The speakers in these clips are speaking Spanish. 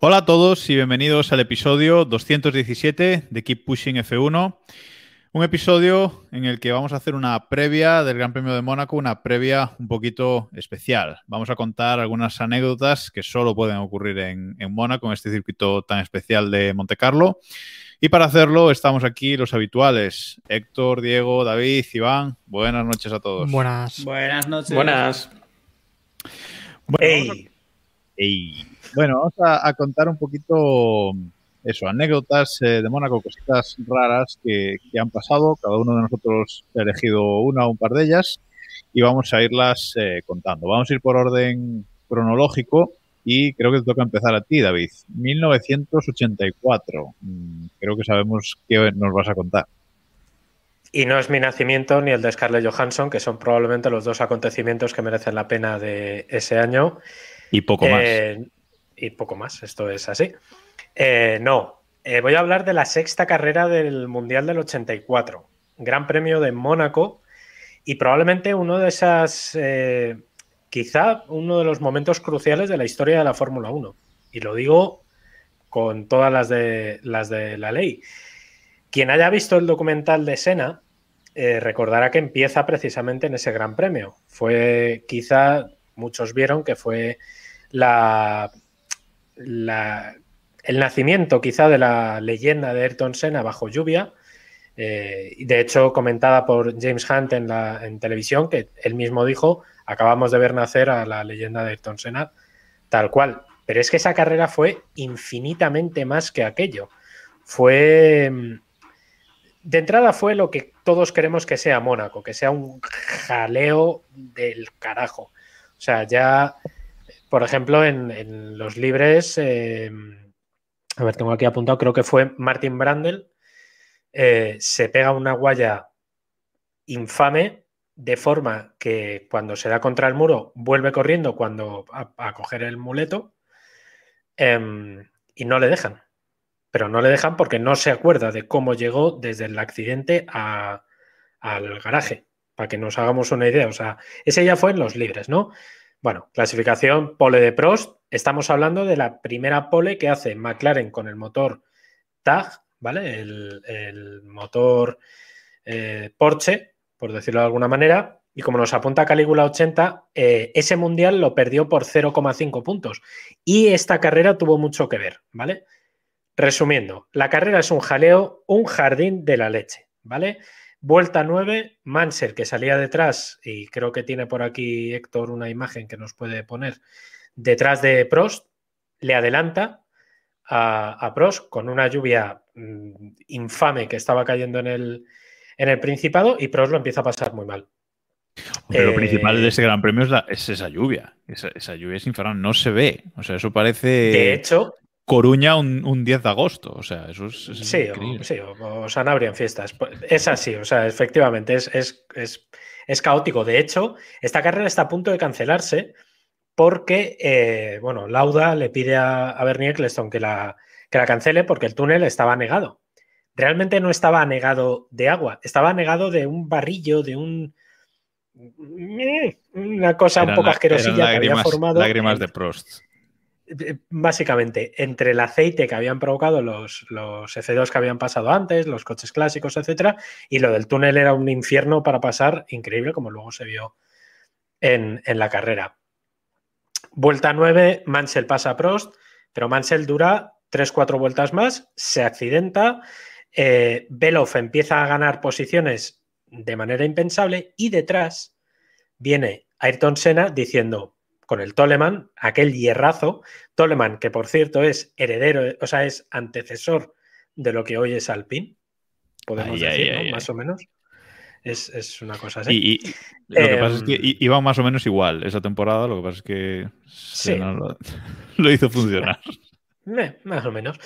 Hola a todos y bienvenidos al episodio 217 de Keep Pushing F1. Un episodio en el que vamos a hacer una previa del Gran Premio de Mónaco, una previa un poquito especial. Vamos a contar algunas anécdotas que solo pueden ocurrir en, en Mónaco, en este circuito tan especial de Monte Carlo. Y para hacerlo estamos aquí los habituales, Héctor, Diego, David, Iván. Buenas noches a todos. Buenas. Buenas noches. Buenas. Bueno, vamos a- Ey. Bueno, vamos a, a contar un poquito eso, anécdotas eh, de Mónaco, cositas raras que, que han pasado. Cada uno de nosotros ha elegido una o un par de ellas y vamos a irlas eh, contando. Vamos a ir por orden cronológico y creo que te toca empezar a ti, David. 1984. Mm, Creo que sabemos qué nos vas a contar. Y no es mi nacimiento ni el de Scarlett Johansson, que son probablemente los dos acontecimientos que merecen la pena de ese año. Y poco más. Eh, y poco más, esto es así. Eh, no, eh, voy a hablar de la sexta carrera del Mundial del 84, Gran Premio de Mónaco, y probablemente uno de esas, eh, quizá uno de los momentos cruciales de la historia de la Fórmula 1. Y lo digo con todas las de, las de la ley. Quien haya visto el documental de Sena eh, recordará que empieza precisamente en ese Gran Premio. Fue quizá, muchos vieron que fue la, la- el nacimiento quizá de la leyenda de Ayrton Senna bajo lluvia. eh, de hecho, comentada por James Hunt en, la, en televisión, que él mismo dijo, acabamos de ver nacer a la leyenda de Ayrton Senna, tal cual. Pero es que esa carrera fue infinitamente más que aquello. Fue... mm, De entrada fue lo que todos queremos que sea Mónaco, que sea un jaleo del carajo. O sea, ya, por ejemplo, en, los libres, eh, a ver, tengo aquí apuntado, creo que fue Martin Brandel, eh, se pega una guaya infame de forma que cuando se da contra el muro vuelve corriendo cuando a, coger el muleto em, y no le dejan. Pero no le dejan porque no se acuerda de cómo llegó desde el accidente a- al garaje, para que nos hagamos una idea. O sea, ese ya fue en los libres, ¿no? Bueno, clasificación pole de Prost. Estamos hablando de la primera pole que hace McLaren con el motor TAG, ¿vale? El, el motor eh, Porsche, por decirlo de alguna manera. Y como nos apunta Calígula 80, eh, ese mundial lo perdió por 0,5 puntos. Y esta carrera tuvo mucho que ver, ¿vale? Resumiendo, la carrera es un jaleo, un jardín de la leche, ¿vale? Vuelta 9, Mansell que salía detrás, y creo que tiene por aquí Héctor una imagen que nos puede poner, detrás de Prost, le adelanta a, a Prost con una lluvia mm, infame que estaba cayendo en el, en el Principado y Prost lo empieza a pasar muy mal. Pero lo Eh, principal de ese gran premio es, la- es esa lluvia. Esa, esa lluvia es infernal, no se ve. O sea, eso parece De hecho, Coruña un, un 10 de agosto. O sea, eso es, es Sí, o, sí, o, o Sanabria en fiestas. Pues, Es así, o sea, efectivamente, es, es, es- es caótico. De hecho, esta carrera está a punto de cancelarse porque, eh, bueno, Lauda le pide a, a Bernie Eccleston que la, que la cancele porque el túnel estaba anegado. Realmente no estaba anegado de agua, estaba anegado de un barrillo, de un... Una cosa un poco la- asquerosilla que había formado. lágrimas de Prost. eh, básicamente entre el aceite que habían provocado los, los F2 que habían pasado antes, los coches clásicos, etcétera, y lo del túnel era un infierno para pasar, increíble, como luego se vio en, en la carrera. Vuelta 9, Mansell pasa a Prost, pero Mansell dura 3-4 vueltas más, se accidenta, eh, Belov empieza a ganar posiciones de manera impensable y detrás viene Ayrton Senna diciendo con el Toleman, aquel hierrazo, Toleman, que por cierto es heredero, o sea, es antecesor de lo que hoy es Alpine, podemos Ay, decir, ay, ¿no? ay, más o menos. Es, es una cosa así. Y, y lo que Em, pasa es que i- iba más o menos igual esa temporada, lo que pasa es que Sí. Lo hizo funcionar. Eh, más o menos.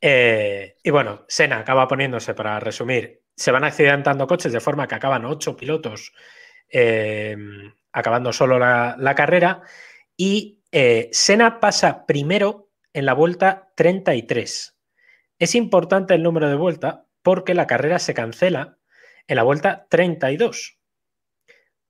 Eh, y bueno, Sena acaba poniéndose, para resumir, se van accidentando coches de forma que acaban ocho pilotos eh, acabando solo la, la carrera. Y eh, Senna pasa primero en la vuelta 33. Es importante el número de vuelta porque la carrera se cancela en la vuelta 32.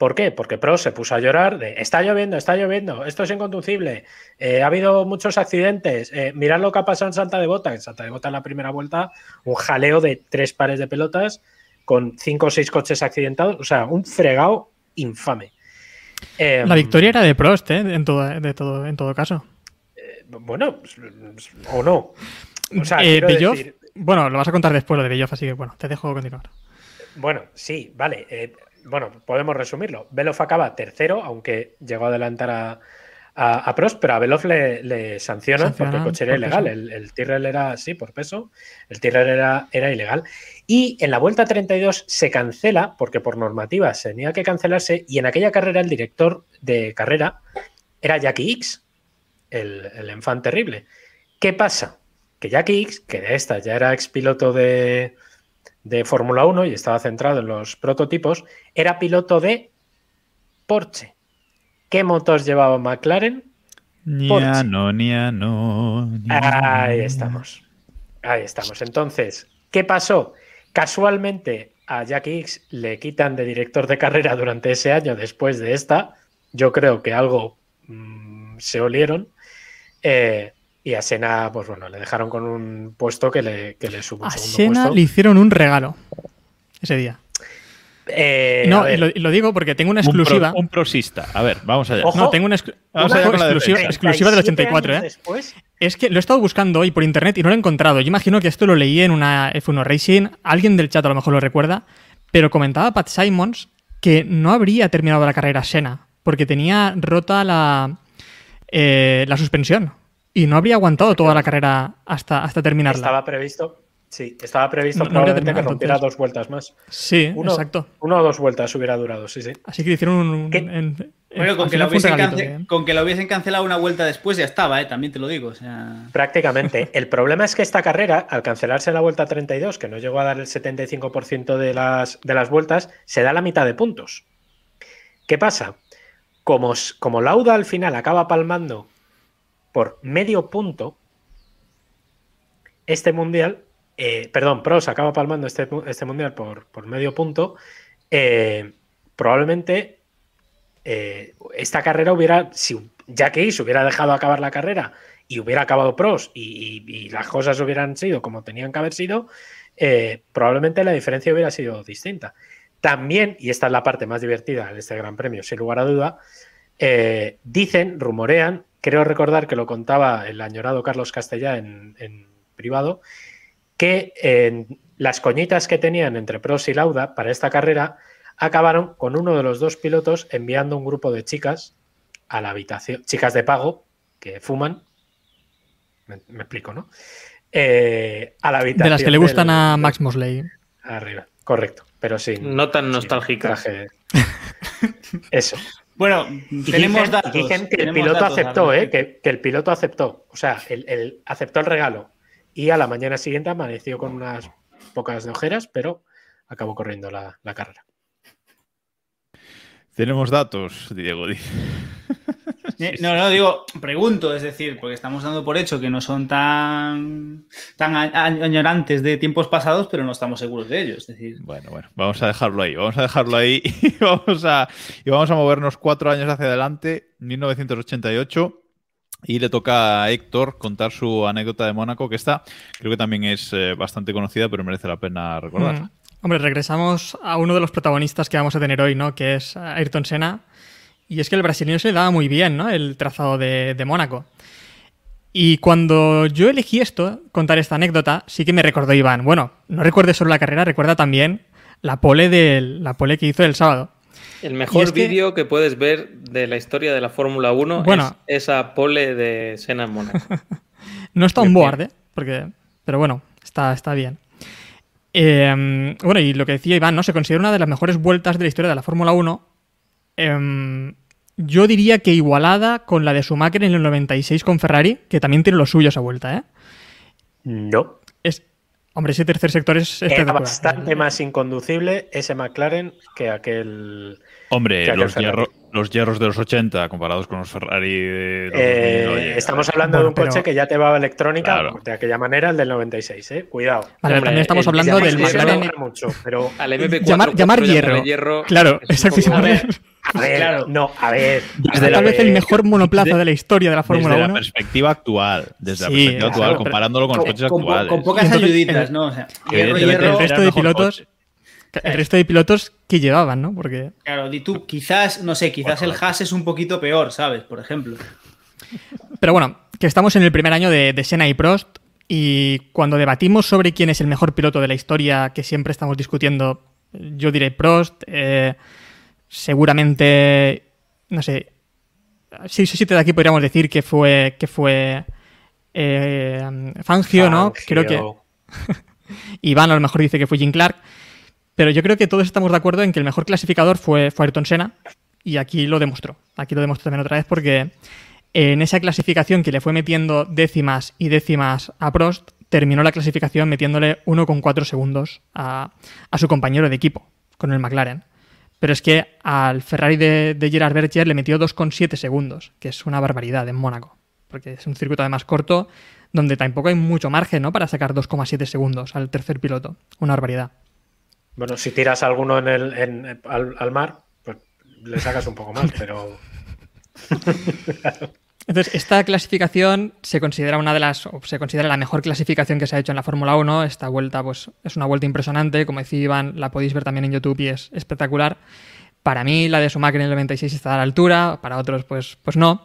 ¿Por qué? Porque Pro se puso a llorar de está lloviendo, está lloviendo, esto es inconducible, eh, ha habido muchos accidentes, eh, mirad lo que ha pasado en Santa de Bota. En Santa de Bota en la primera vuelta, un jaleo de tres pares de pelotas con cinco o seis coches accidentados, o sea, un fregado infame. Eh, La victoria era de Prost, ¿eh? En todo, de todo, en todo caso. Bueno, o no. O sea, Eh, decir- bueno, lo vas a contar después lo de Belloff, así que bueno, te dejo continuar. Bueno, sí, vale. Bueno, podemos resumirlo. Beloff acaba tercero, aunque llegó a adelantar a, a, a Prost, pero a Beloff le, le sancionan Sancionan porque el coche era por ilegal. El, el Tyrrell era, sí, por peso. El Tyrrell era, era ilegal. Y en la vuelta 32 se cancela, porque por normativa se tenía que cancelarse, y en aquella carrera el director de carrera era Jackie X, el, el enfant terrible. ¿Qué pasa? Que Jackie X, que de esta ya era expiloto de, de Fórmula 1 y estaba centrado en los prototipos, era piloto de Porsche. ¿Qué motos llevaba McLaren? Nia, no, no. Ahí estamos. Ahí estamos. Entonces, ¿qué pasó? Casualmente a Jackie X le quitan de director de carrera durante ese año después de esta. Yo creo que algo mm, se olieron. Eh, y a Sena, pues bueno, le dejaron con un puesto que le, que le supuso A un puesto. le hicieron un regalo ese día. Eh, no, ver, lo, digo porque tengo una Un pro- exclusiva. Un, prosista. A ver, vamos allá. Ojo. No, tengo una, exclu- Vamos la exclusiva, exclusiva del 37 84, años ¿eh? después, Es que lo he estado buscando hoy por internet y no lo he encontrado. Yo imagino que esto lo leí en una F1 Racing. Alguien del chat a lo mejor lo recuerda. Pero comentaba Pat Simons que no habría terminado la carrera Senna porque tenía rota la, eh, la suspensión y no habría aguantado toda la carrera hasta, hasta terminarla. estaba previsto, sí, estaba previsto No- probablemente que rompiera entonces. dos vueltas más. Sí, Uno, exacto. Uno o dos vueltas hubiera durado, sí, sí. Así que hicieron un. ¿Qué? en- en- Bueno, con que, lo regalito cance- que- con que lo hubiesen cancelado una vuelta después ya estaba, ¿eh? también te lo digo. O sea, Prácticamente. El problema es que esta carrera, al cancelarse la vuelta 32, que no llegó a dar el 75% de las, de las vueltas, se da la mitad de puntos. ¿Qué pasa? Como, como Lauda al final acaba palmando por medio punto, este mundial, eh, perdón, Pros acaba palmando este, este mundial por, por medio punto, eh, probablemente eh, esta carrera hubiera, si Jackie se hubiera dejado acabar la carrera y hubiera acabado pros y, y- las cosas hubieran sido como tenían que haber sido, probablemente la diferencia hubiera sido distinta. También, y esta es la parte más divertida de este Gran Premio, sin lugar a duda, dicen, rumorean, creo recordar que lo contaba el añorado Carlos Castellá en, en privado, que en las coñitas que tenían entre Pros y Lauda para esta carrera acabaron con uno de los dos pilotos enviando un grupo de chicas a la habitación, chicas de pago que fuman, me, me explico, ¿no? Eh, a la habitación. De las que le gustan del- a Max Mosley. Arriba, correcto, pero sin. No tan nostálgica. traje. Eso. Bueno, tenemos dicen, datos. dicen que el piloto datos aceptó, ¿eh? Que, que el piloto aceptó. O sea, el, el- aceptó el regalo. Y a la mañana siguiente amaneció con unas pocas de ojeras, pero acabó corriendo la, la carrera. Tenemos datos, Diego. Eh, No, no, digo, pregunto, es decir, porque estamos dando por hecho que no son tan, tan añorantes de tiempos pasados, pero no estamos seguros de ello. Es decir, Bueno, bueno, vamos a dejarlo ahí. Vamos a dejarlo ahí y vamos a, y vamos a movernos cuatro años hacia adelante, 1988. Y le toca a Héctor contar su anécdota de Mónaco, que esta creo que también es eh, bastante conocida, pero merece la pena recordar. Mm. Hombre, regresamos a uno de los protagonistas que vamos a tener hoy, ¿no? Que es Ayrton Senna. Y es que el brasileño se le daba muy bien, ¿no? El trazado de, de Mónaco. Y cuando yo elegí esto, contar esta anécdota, sí que me recordó Iván. Bueno, no recuerde solo la carrera, recuerda también la pole, del, la pole que hizo el sábado. El mejor que- vídeo que puedes ver de la historia de la Fórmula 1 Bueno. es esa pole de Senna en Mónaco. No está un board, ¿eh? Porque, pero bueno, está, está bien. Eh, bueno, y lo que decía Iván, ¿no? Se considera una de las mejores vueltas de la historia de la Fórmula 1. Eh, yo diría que igualada con la de Schumacher en el 96 con Ferrari, que también tiene lo suyo esa vuelta, ¿eh? No. Es, hombre, ese tercer sector es Era bastante más inconducible ese McLaren que aquel. Hombre, que aquel los, hierro- los hierros de los 80 comparados con los Ferrari de los Eh, 2000, oye, estamos hablando Bueno, de un coche que ya te va electrónica Claro. de aquella manera, el del 96, ¿eh? Cuidado. Vale, Hombre, también estamos el- hablando el- del el- McLaren. mucho, pero Al MP4 Llamar, hierro. Claro, exacto. a ver, a ver, Claro. no, a ver. Desde a Tal vez el mejor monoplaza de- de la historia de la Fórmula desde 1. la perspectiva actual, desde la perspectiva claro, actual, comparándolo con los coches con, po- actuales. con pocas Entonces, ayuditas, ¿no? O sea, hierro, hierro. el resto de pilotos coche. El resto de pilotos que llevaban, ¿no? Porque. Claro, di tú, quizás, no sé, quizás el Haas es un poquito peor, ¿sabes? Por ejemplo. Pero bueno, que estamos en el primer año de, de Senna y Prost. Y cuando debatimos sobre quién es el mejor piloto de la historia, que siempre estamos discutiendo, yo diré Prost. eh, seguramente. No sé. Seis o siete de aquí podríamos decir que fue. que fue. eh, Fangio, ¿no? Fangio. Creo que. Iván a lo mejor dice que fue Jim Clark. Pero yo creo que todos estamos de acuerdo en que el mejor clasificador fue, fue Ayrton Senna. Y aquí lo demostró. Aquí lo demostró también otra vez porque en esa clasificación que le fue metiendo décimas y décimas a Prost, terminó la clasificación metiéndole 1,4 segundos a, a su compañero de equipo con el McLaren. Pero es que al Ferrari de, de Gerard Berger le metió 2,7 segundos, que es una barbaridad en Mónaco. Porque es un circuito además corto donde tampoco hay mucho margen ¿no? para sacar 2,7 segundos al tercer piloto. Una barbaridad. Bueno, si tiras alguno en el, en- al, al mar, pues le sacas un poco más, pero. Entonces, esta clasificación se considera una de las, o se considera la mejor clasificación que se ha hecho en la Fórmula 1. Esta vuelta, pues, es una vuelta impresionante. Como decía Iván, la podéis ver también en YouTube y es espectacular. Para mí, la de Schumacher en el 96 está a la altura, para otros, pues, pues no.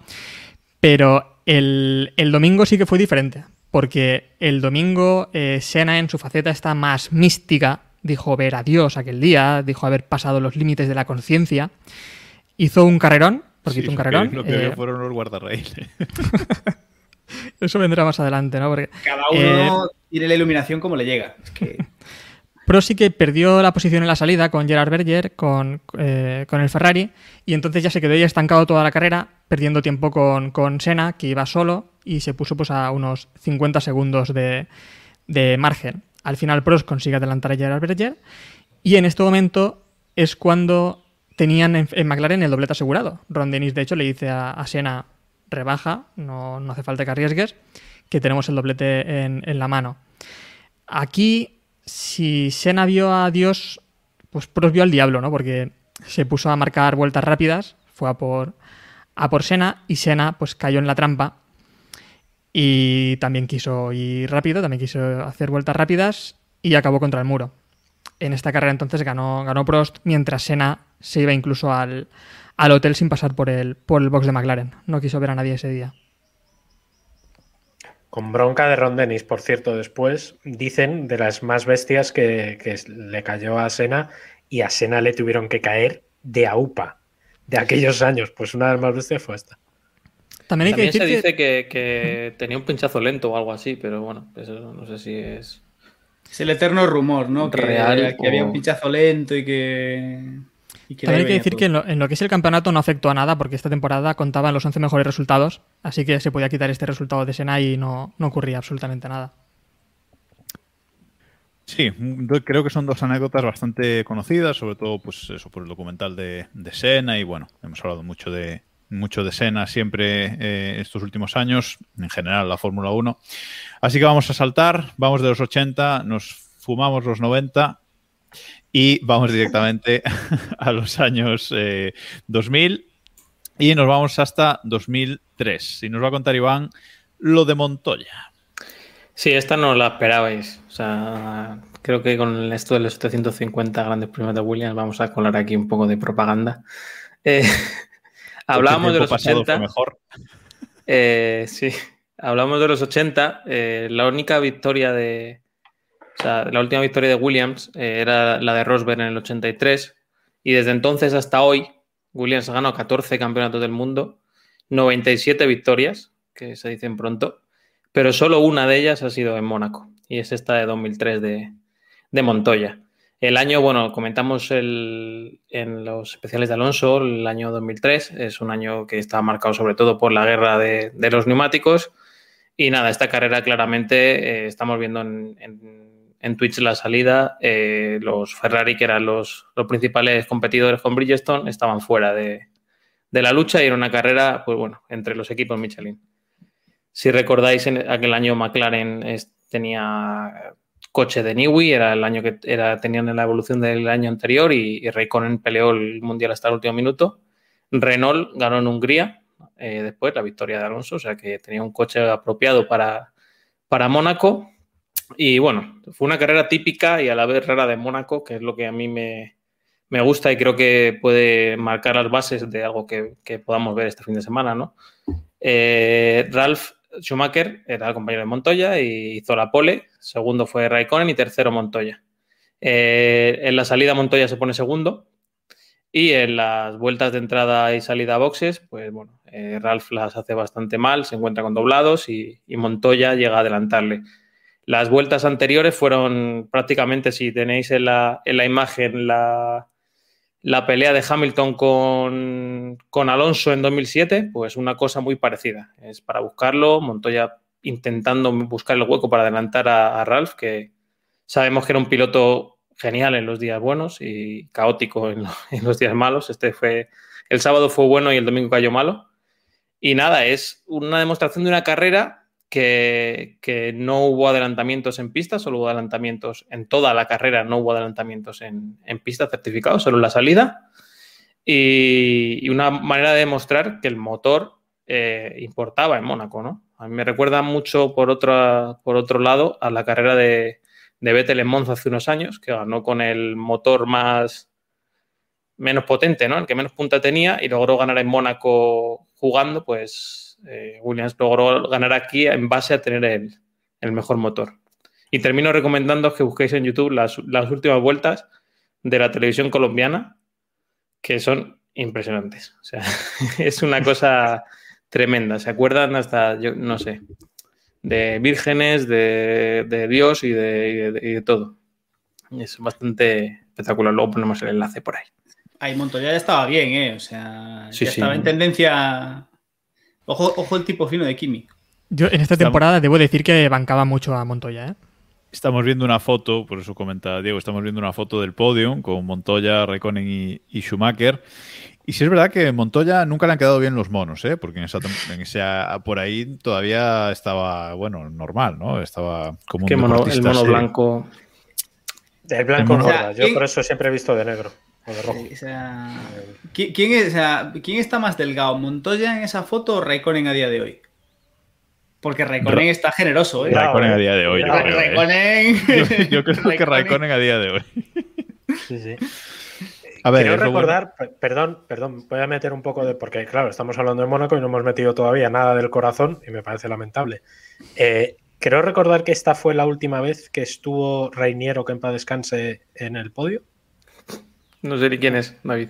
Pero el, el domingo sí que fue diferente, porque el domingo eh, Senna en su faceta está más mística, dijo ver a Dios aquel día, dijo haber pasado los límites de la conciencia, hizo un carrerón, porque Sí, hizo un carrerón. Lo que eh, fueron los guardarraíles. eso vendrá más adelante, ¿no? Porque Cada Eh, uno tiene la iluminación como le llega. Es que Pro sí que perdió la posición en la salida con Gerard Berger, con, eh, con el Ferrari, y entonces ya se quedó ahí estancado toda la carrera, perdiendo tiempo con, con Senna, que iba solo, y se puso pues, a unos 50 segundos de, de margen. Al final Prost consigue adelantar a Gerard Berger, y en este momento es cuando tenían en, en McLaren el doblete asegurado. Ron Dennis, de hecho, le dice a, Senna, rebaja, no, no hace falta que arriesgues, que tenemos el doblete en, en la mano. Aquí, si Senna vio a Dios, pues Prost vio al diablo, ¿no? Porque se puso a marcar vueltas rápidas, fue a por, a por Senna y Senna pues cayó en la trampa y también quiso ir rápido, también quiso hacer vueltas rápidas y acabó contra el muro. En esta carrera entonces ganó, ganó Prost, mientras Senna se iba incluso al, al hotel sin pasar por el, por el box de McLaren. No quiso ver a nadie ese día. Con bronca de Ron Dennis, por cierto, después dicen de las más bestias que, que le cayó a Sena y a Sena le tuvieron que caer de AUPA de aquellos años. Pues una de las más bestias fue esta. También hay También que se decir que... dice que, que tenía un pinchazo lento o algo así, pero bueno, eso no sé si es. es el eterno rumor, ¿no? Que, Real que había un pinchazo lento y que. y que También hay que decir todo. que en lo, en lo que es el campeonato no afectó a nada porque esta temporada contaban los 11 mejores resultados, así que se podía quitar este resultado de Senna y no, no ocurría absolutamente nada. Sí, creo que son dos anécdotas bastante conocidas, sobre todo pues eso por el documental de, de Sena y bueno, hemos hablado mucho de mucho de Sena siempre eh, estos últimos años, en general la Fórmula 1. Así que vamos a saltar, vamos de los 80, nos fumamos los 90 y vamos directamente a los años eh, 2000 y nos vamos hasta 2003. Y nos va a contar Iván lo de Montoya. Sí, esta no la esperabais. Creo que con esto de los 750 grandes premios de Williams vamos a colar aquí un poco de propaganda. Eh, hablábamos de los el tiempo pasado 80. fue mejor. Eh, sí, hablamos de los 80. eh, la única victoria de. O sea, la última victoria de Williams eh, era la de Rosberg en el 83. Y desde entonces hasta hoy, Williams ha ganado 14 campeonatos del mundo, 97 victorias, que se dicen pronto, pero solo una de ellas ha sido en Mónaco. Y es esta de 2003 de, de Montoya. El año, bueno, comentamos el, en los especiales de Alonso, el año 2003, es un año que está marcado sobre todo por la guerra de, los neumáticos. Y nada, esta carrera claramente eh, estamos viendo en, en, Twitch la salida. Eh, los Ferrari, que eran los, los, principales competidores con Bridgestone, estaban fuera de, de, la lucha y era una carrera, pues bueno, entre los equipos Michelin. Si recordáis, en aquel año McLaren tenía coche de Niwi, era el año que era, tenían la evolución del año anterior y, y Raikkonen peleó el mundial hasta el último minuto. Renault ganó en Hungría, eh, después la victoria de Alonso, o sea que tenía un coche apropiado para, para Mónaco. Y bueno, fue una carrera típica y a la vez rara de Mónaco, que es lo que a mí me, me gusta y creo que puede marcar las bases de algo que, que podamos ver este fin de semana, ¿no? Eh, Ralph Schumacher era el compañero de Montoya y hizo la pole. Segundo fue Raikkonen y tercero Montoya. Eh, en la salida Montoya se pone segundo y en las vueltas de entrada y salida a boxes, pues bueno, eh, Ralph las hace bastante mal, se encuentra con doblados y, y, Montoya llega a adelantarle. Las vueltas anteriores fueron prácticamente, si tenéis en la, en la imagen la, la pelea de Hamilton con, con, Alonso en 2007, pues una cosa muy parecida. Es para buscarlo, Montoya intentando buscar el hueco para adelantar a, Ralph, que sabemos que era un piloto genial en los días buenos y caótico en, en, los días malos. Este fue el sábado fue bueno y el domingo cayó malo. Y nada, es una demostración de una carrera que, no hubo adelantamientos en pista, solo hubo adelantamientos en toda la carrera, no hubo adelantamientos en, en pista certificados, solo en la salida. Y, y, una manera de demostrar que el motor eh, importaba en Mónaco, ¿no? A mí me recuerda mucho, por, otra, por otro lado, a la carrera de, de Vettel en Monza hace unos años, que ganó con el motor más menos potente, ¿no? El que menos punta tenía y logró ganar en Mónaco jugando, pues eh, Williams logró ganar aquí en base a tener el, el mejor motor. Y termino recomendando que busquéis en YouTube las, las, últimas vueltas de la televisión colombiana, que son impresionantes. O sea, es una cosa tremenda. ¿Se acuerdan hasta, yo no sé, de vírgenes, de, de Dios y de, y, de, y de, todo? Es bastante espectacular. Luego ponemos el enlace por ahí. Ahí Montoya ya estaba bien, ¿eh? O sea, sí, ya sí. estaba en tendencia. Ojo, ojo el tipo fino de Kimi. Yo en esta temporada debo decir que bancaba mucho a Montoya, ¿eh? Estamos viendo una foto, por eso comenta Diego, estamos viendo una foto del podio con Montoya, Raikkonen y, y, Schumacher. Y sí es verdad que Montoya nunca le han quedado bien los monos, ¿eh? porque en esa, en esa, por ahí todavía estaba, bueno, normal, ¿no? Estaba como un mono, El mono blanco. El blanco el mono, gorda. Yo por eso siempre he visto de negro. O sea, ¿quién, es, o sea, ¿quién, está más delgado? ¿Montoya en esa foto o Raikkonen a día de hoy? Porque Raikkonen está generoso, ¿eh? Raikkonen a día de hoy. Yo, creo, ¿eh? Raikkonen... yo, yo creo Raikkonen... que Raikkonen a día de hoy. Sí, sí. A ver, Quiero recordar, bueno. perdón, perdón, voy a meter un poco de. Porque, claro, estamos hablando de Mónaco y no hemos metido todavía nada del corazón y me parece lamentable. Eh, Quiero recordar que esta fue la última vez que estuvo Reiniero, que en paz descanse, en el podio. No sé ni quién es, David.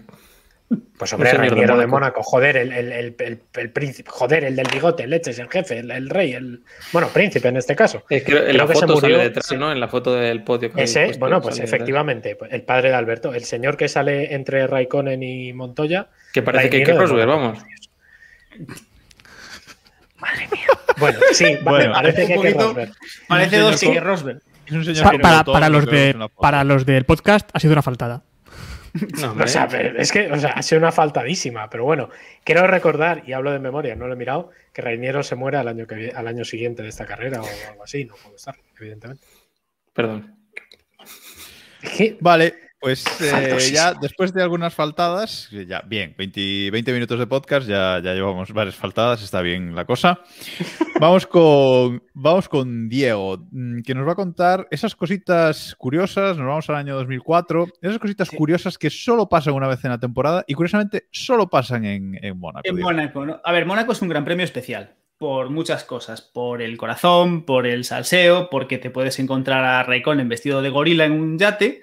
Pues hombre, el Reiniero de Mónaco, joder, el, el, el, el, príncipe, joder, el del bigote, leches, el jefe, el, rey, el. Bueno, príncipe en este caso. Es que en Creo la foto murió, sale detrás, sí. ¿no? En la foto del podio. Que Ese, puesto, bueno, pues efectivamente, detrás. el padre de Alberto, el señor que sale entre Raikkonen y Montoya. Que parece que hay que Rosberg, vamos. Madre mía. Bueno, sí, bueno, parece que hay que Rosberg. Parece dos que Rosberg. Es un señor pa para, para, los de, para los del podcast ha sido una faltada. No, o sea, es que o sea, ha sido una faltadísima, pero bueno, quiero recordar, y hablo de memoria, no lo he mirado, que Reiniero se muere al año, que, al año siguiente de esta carrera o algo así, no puedo estar, evidentemente. Perdón. Vale, pues eh, ya después de algunas faltadas, ya bien, 20, 20, minutos de podcast, ya, ya llevamos varias faltadas, está bien la cosa. Vamos con, vamos con Diego, mm, que nos va a contar esas cositas curiosas, nos vamos al año 2004, esas cositas sí. curiosas que solo pasan una vez en la temporada y curiosamente solo pasan en, en Mónaco. En Mónaco, ¿no? A ver, Mónaco es un gran premio especial por muchas cosas, por el corazón, por el salseo, porque te puedes encontrar a Raikkonen vestido de gorila en un yate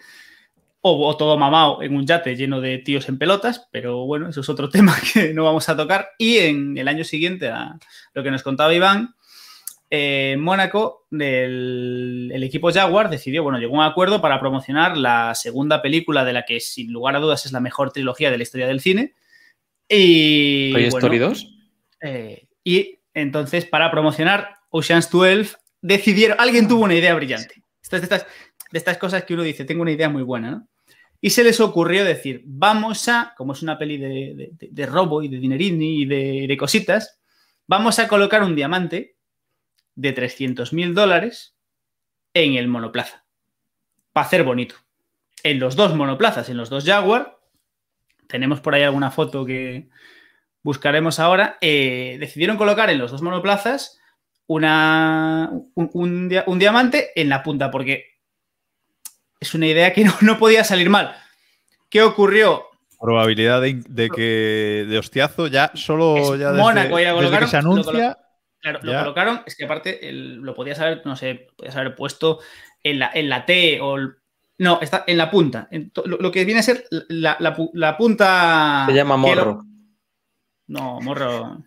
o, o, todo mamado en un yate lleno de tíos en pelotas, pero bueno, eso es otro tema que no vamos a tocar. Y en el año siguiente, a lo que nos contaba Iván, eh, Mónaco, el, el, equipo Jaguar decidió, bueno, llegó a un acuerdo para promocionar la segunda película de la que sin lugar a dudas es la mejor trilogía de la historia del cine. Y, ¿Toy Story bueno, 2? eh, y entonces, para promocionar Ocean's 12, decidieron, alguien tuvo una idea brillante. Esto es de estas, de estas cosas que uno dice, tengo una idea muy buena, ¿no? Y se les ocurrió decir, vamos a, como es una peli de, robo y de dinerini y de, cositas, vamos a colocar un diamante de 300 mil dólares en el monoplaza. Para hacer bonito. En los dos monoplazas, en los dos Jaguar, tenemos por ahí alguna foto que buscaremos ahora, eh, decidieron colocar en los dos monoplazas una, un, un, un diamante en la punta, porque es una idea que no, no podía salir mal. ¿Qué ocurrió? Probabilidad de, de, que de hostiazo ya solo es ya Mónaco, desde, ya desde que se anuncia. Lo, claro, ya. lo colocaron, es que aparte el, lo podías haber, no sé, podías haber puesto en la, en la T o el, no, está en la punta. En to, lo, lo, que viene a ser la, la, la punta. Se llama morro. no, morro.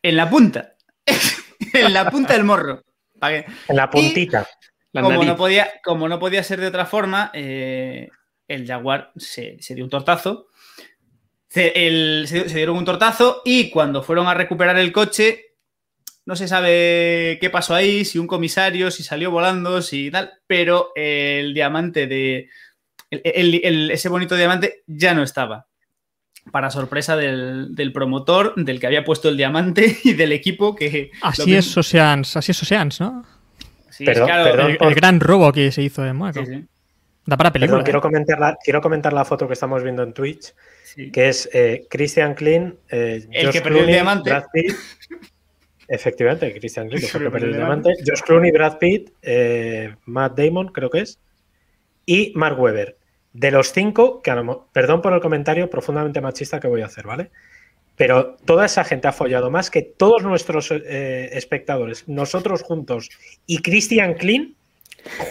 En la punta. en la punta del morro. En la puntita. Y, como, no podía, como no podía ser de otra forma, eh, el Jaguar se, se, dio un tortazo. Se, el, se, se, dieron un tortazo y cuando fueron a recuperar el coche, no se sabe qué pasó ahí, si un comisario, si salió volando, si tal, pero el diamante de. El, el, el, ese bonito diamante ya no estaba. Para sorpresa del, del, promotor, del que había puesto el diamante y del equipo que. Así es Oceans, así es Oceans, ¿no? Sí, perdón, claro, perdón, el, el, gran robo que se hizo en Mónaco. Sí, sí. Da para película. Perdón, quiero, comentar la, quiero comentar la foto que estamos viendo en Twitch, sí. que es eh, Christian Klein, eh, el Josh que perdió Clooney, el diamante. Brad Pitt, efectivamente, Christian Klein, que fue el que perdió el diamante. Josh Clooney, Brad Pitt, eh, Matt Damon, creo que es, y Mark Webber. De los cinco, que a lo, perdón por el comentario profundamente machista que voy a hacer, ¿vale? Pero toda esa gente ha follado más que todos nuestros eh, espectadores, nosotros juntos y Christian Klein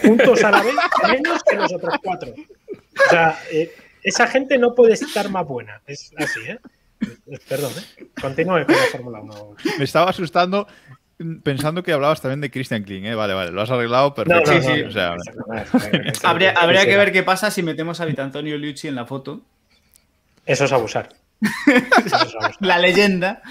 juntos a la vez, menos que los otros cuatro. O sea, eh, esa gente no puede estar más buena. Es así, ¿eh? Perdón, ¿eh? Continúe con la Fórmula 1. Me estaba asustando pensando que hablabas también de Christian Kling, ¿eh? Vale, vale, lo has arreglado perfecto. No, no, sí, sí. O sea, habría, habría que ver qué pasa si metemos a Vitantonio Liucci en la foto. Eso es abusar. La leyenda.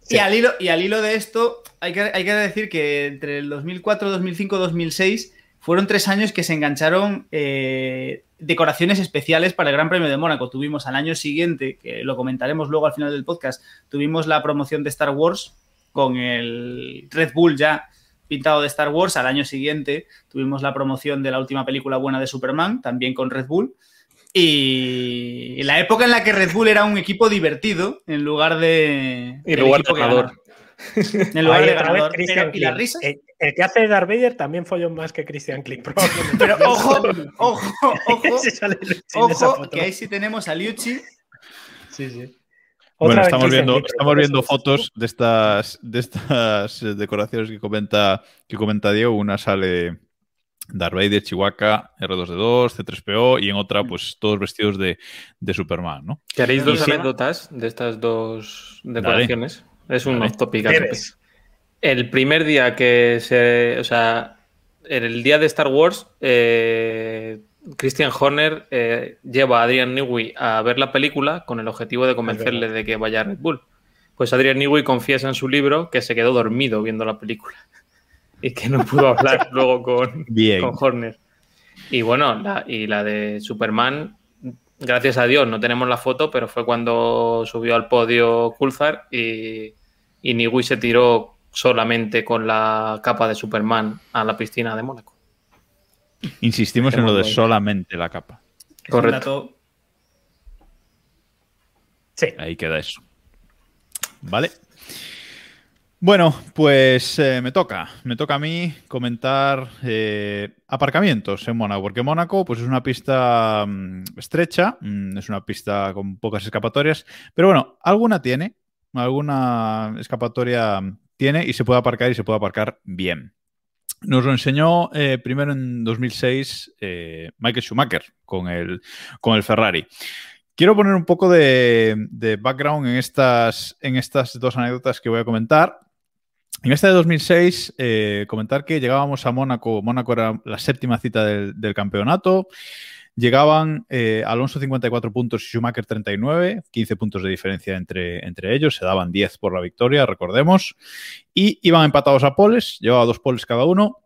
Sí. Y, al hilo, y al hilo de esto, hay que, hay que decir que entre el 2004, 2005, 2006 fueron tres años que se engancharon eh, decoraciones especiales para el Gran Premio de Mónaco. Tuvimos al año siguiente, que lo comentaremos luego al final del podcast, tuvimos la promoción de Star Wars con el Red Bull ya pintado de Star Wars. Al año siguiente tuvimos la promoción de la última película buena de Superman, también con Red Bull. Y la época en la que Red Bull era un equipo divertido en lugar de. En lugar de ganador. En lugar de ganador. Pero, ¿Y las risas? El, el, que hace Darth Vader también folló más que Christian Klick. Pero ojo, ojo, ojo. ojo, que ahí sí tenemos a Liucci. Sí, sí. Otra bueno, estamos viendo, estamos viendo fotos de estas, de estas decoraciones que comenta, que comenta Diego. Una sale Darth Vader, Chihuahua, R2D2, C3PO y en otra, pues todos vestidos de, de Superman, ¿no? ¿Queréis dos anécdotas de estas dos decoraciones? Dale. Es un Dale. topic. El primer día que se. O sea, en el día de Star Wars, eh, Christian Horner eh, lleva a Adrian Newey a ver la película con el objetivo de convencerle de que vaya a Red Bull. Pues Adrian Newey confiesa en su libro que se quedó dormido viendo la película y que no pudo hablar luego con, con, Horner. Y bueno, la, y la de Superman, gracias a Dios no tenemos la foto, pero fue cuando subió al podio Coulthard y, y Newey se tiró solamente con la capa de Superman a la piscina de Mónaco. Insistimos en lo de solamente la capa. Correcto. Sí. Ahí queda eso. Vale. Bueno, pues eh, me toca. Me toca a mí comentar eh, aparcamientos en Mónaco, porque Mónaco pues, es una pista mmm, estrecha, mmm, es una pista con pocas escapatorias, pero bueno, alguna tiene, alguna escapatoria tiene y se puede aparcar y se puede aparcar bien. Nos lo enseñó eh, primero en 2006 eh, Michael Schumacher con el, con el Ferrari. Quiero poner un poco de, de, background en estas, en estas dos anécdotas que voy a comentar. En esta de 2006, eh, comentar que llegábamos a Mónaco. Mónaco era la séptima cita del, campeonato. Llegaban eh, Alonso 54 puntos y Schumacher 39, 15 puntos de diferencia entre, entre ellos, se daban 10 por la victoria, recordemos, y iban empatados a poles, llevaba dos poles cada uno,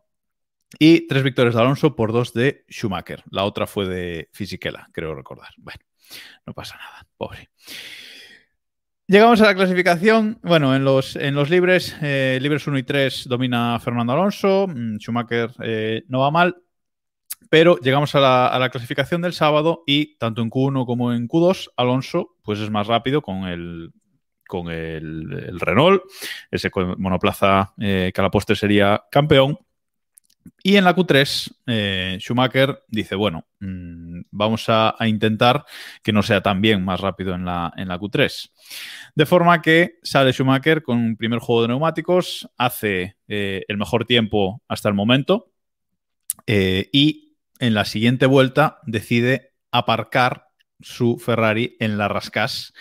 y tres victorias de Alonso por dos de Schumacher. La otra fue de Fisichella, creo recordar. Bueno, no pasa nada, pobre. Llegamos a la clasificación. Bueno, en los, en los libres, eh, libres 1 y 3 domina Fernando Alonso. Mm, Schumacher eh, no va mal. Pero llegamos a la, clasificación del sábado y tanto en Q1 como en Q2, Alonso pues es más rápido con el, con el, el Renault, ese monoplaza eh, que a la postre sería campeón. Y en la Q3, eh, Schumacher dice, bueno, mmm, vamos a, intentar que no sea también más rápido en la, en la Q3. De forma que sale Schumacher con un primer juego de neumáticos, hace eh, el mejor tiempo hasta el momento eh, y en la siguiente vuelta decide aparcar su Ferrari en la Rascas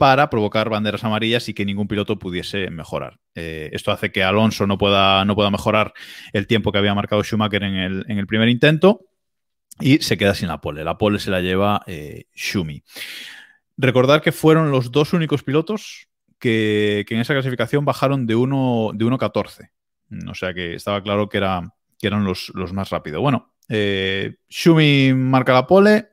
para provocar banderas amarillas y que ningún piloto pudiese mejorar. Eh, esto hace que Alonso no pueda, no pueda mejorar el tiempo que había marcado Schumacher en el, en el primer intento y se queda sin la pole. La pole se la lleva eh, Schumi. Recordar que fueron los dos únicos pilotos que, que en esa clasificación bajaron de 1.14. De 1 o sea que estaba claro que, era, que eran los, los más rápidos. Bueno, eh, Schumi marca la pole,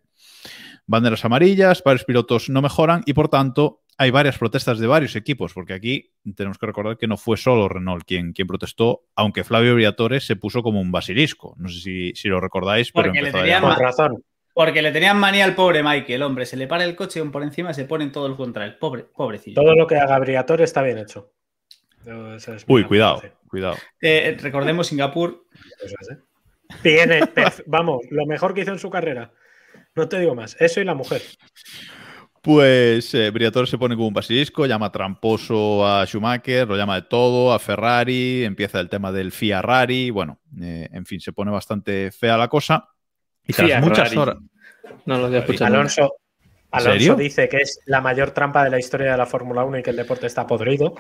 banderas amarillas, varios pilotos no mejoran y por tanto hay varias protestas de varios equipos, porque aquí tenemos que recordar que no fue solo Renault quien, quien protestó, aunque Flavio Briatore se puso como un basilisco. No sé si, si lo recordáis, pero porque le tenían Con razón. Porque le tenían manía al pobre Michael, hombre. Se le para el coche y por encima se ponen todos contra él. Pobre, pobrecillo. Todo lo que haga Briatore está bien hecho. Uy, cuidado, cuidado. Eh, recordemos Singapur. Es, ¿eh? Viene, vamos, lo mejor que hizo en su carrera. No te digo más. Eso y la mujer. Pues eh, Briatore se pone como un basilisco, llama tramposo a Schumacher, lo llama de todo, a Ferrari, empieza el tema del Fiarrari, bueno, eh, en fin, se pone bastante fea la cosa. Y tras Fiarrari. muchas horas. No lo había escuchado. Alonso, Alonso dice que es la mayor trampa de la historia de la Fórmula 1 y que el deporte está podrido.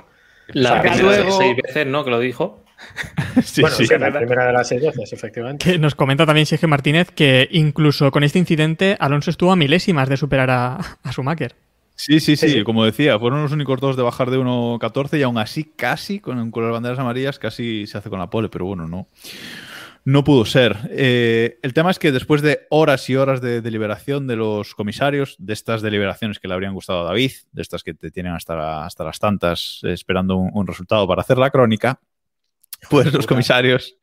La O sea, que luego- seis veces, ¿no? Que lo dijo. Sí, bueno, sí. sí, la primera de las seis veces, efectivamente. Que nos comenta también Sergio Martínez que incluso con este incidente Alonso estuvo a milésimas de superar a, a Schumacher. Sí, sí, sí, como decía, fueron los únicos dos de bajar de 1.14 y aún así casi, con, con las banderas amarillas, casi se hace con la pole, pero bueno, no, no pudo ser. Eh, el tema es que después de horas y horas de deliberación de los comisarios, de estas deliberaciones que le habrían gustado a David, de estas que te tienen hasta, la- hasta las tantas esperando un, un resultado para hacer la crónica, pues los comisarios,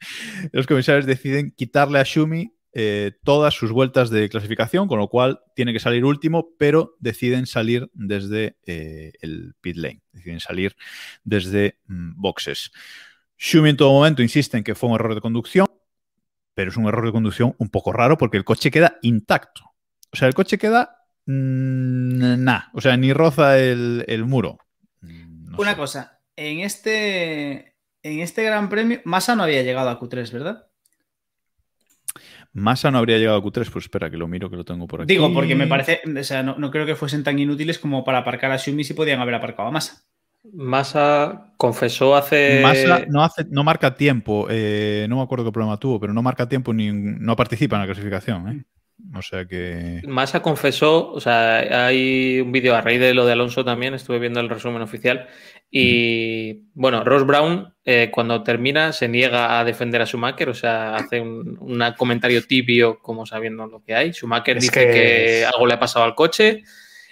los comisarios deciden quitarle a Shumi eh, todas sus vueltas de clasificación, con lo cual tiene que salir último, pero deciden salir desde eh, el pit lane, deciden salir desde mm, boxes. Shumi en todo momento insiste en que fue un error de conducción, pero es un error de conducción un poco raro porque el coche queda intacto. O sea, el coche queda mm, nada, o sea, ni roza el, el muro. Mm, no Una sé. cosa, en este, en este Gran Premio, Massa no había llegado a Q3, ¿verdad? Massa no habría llegado a Q3, pues espera que lo miro, que lo tengo por aquí. Digo, porque me parece, o sea, no, no creo que fuesen tan inútiles como para aparcar a Xiaomi si podían haber aparcado a Massa. Massa confesó hace. Massa no, hace, no marca tiempo, eh, no me acuerdo qué problema tuvo, pero no marca tiempo ni no participa en la clasificación. ¿eh? O sea que. Massa confesó, o sea, hay un vídeo a raíz de lo de Alonso también, estuve viendo el resumen oficial. Y bueno, Ross Brown, eh, cuando termina, se niega a defender a Schumacher, o sea, hace un comentario tibio, como sabiendo lo que hay. Schumacher Es dice que algo le ha pasado al coche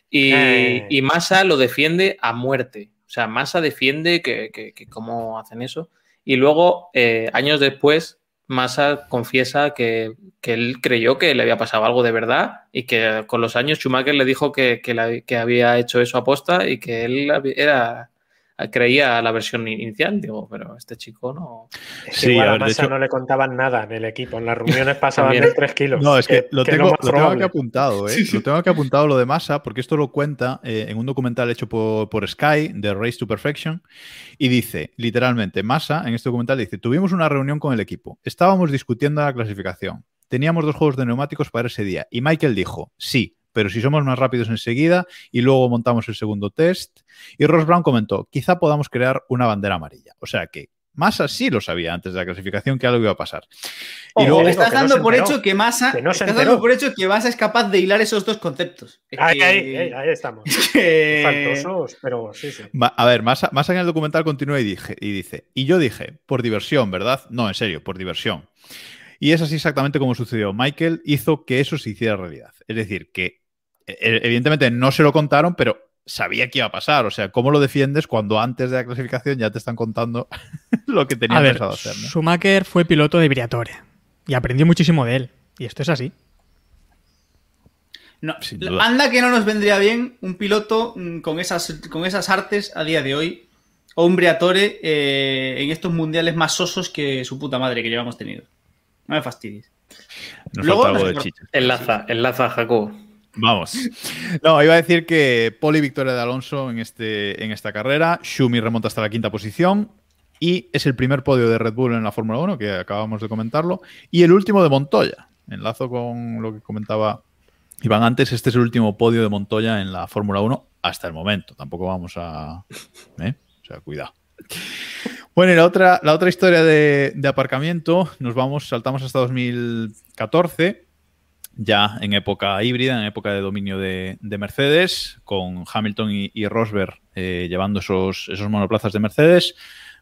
y, Eh. y Massa lo defiende a muerte. O sea, Massa defiende que, que- que cómo hacen eso. Y luego, eh, años después, Massa confiesa que, que él creyó que le había pasado algo de verdad y que con los años Schumacher le dijo que, que que había hecho eso aposta y que él era, creía la versión inicial. Digo, pero este chico no. Es Sí, que igual a ver, Massa hecho- no le contaban nada en el equipo. En las reuniones pasaban de 3 kilos. No, es que, lo, que tengo, más lo tengo apuntado, ¿eh? Lo tengo aquí apuntado lo de Massa, porque esto lo cuenta eh, en un documental hecho por, por Sky, de Race to Perfection, y dice, literalmente, Massa, en este documental dice, tuvimos una reunión con el equipo, estábamos discutiendo la clasificación, teníamos dos juegos de neumáticos para ese día, y Michael dijo, sí, pero si somos más rápidos enseguida y luego montamos el segundo test, y Ross Brown comentó, quizá podamos crear una bandera amarilla. O sea que Massa sí lo sabía antes de la clasificación que algo iba a pasar. Y luego, estás dando por hecho que Massa, no estás dando por hecho que Massa es capaz de hilar esos dos conceptos. ahí, ahí, ahí, estamos. Faltosos, pero sí, sí. A ver, Massa, Massa en el documental continúa y, dije, y dice, y yo dije, por diversión, ¿verdad? No, en serio, por diversión. Y es así exactamente como sucedió. Michael hizo que eso se hiciera realidad. Es decir, que evidentemente no se lo contaron, pero sabía que iba a pasar. O sea, ¿cómo lo defiendes cuando antes de la clasificación ya te están contando lo que tenía pensado hacer? Schumacher fue piloto de Briatore y aprendió muchísimo de él. Y esto es así. No, anda que no nos vendría bien un piloto mm, con esas, con esas artes a día de hoy. O un Briatore eh, en estos mundiales más sosos que su puta madre que llevamos tenido. No me fastidies. Luego, algo de enlaza, enlaza, Jacob. Vamos. No, iba a decir que Poli victoria de Alonso en, este, en esta carrera. Schumi remonta hasta la quinta posición. Y es el primer podio de Red Bull en la Fórmula 1, que acabamos de comentarlo. Y el último de Montoya. Enlazo con lo que comentaba Iván antes. Este es el último podio de Montoya en la Fórmula 1 hasta el momento. Tampoco vamos a. ¿eh? O sea, cuidado. Bueno, y la otra, la otra historia de, de aparcamiento, nos vamos, saltamos hasta 2014 ya en época híbrida, en época de dominio de, Mercedes, con Hamilton y, Rosberg eh, llevando esos, esos monoplazas de Mercedes.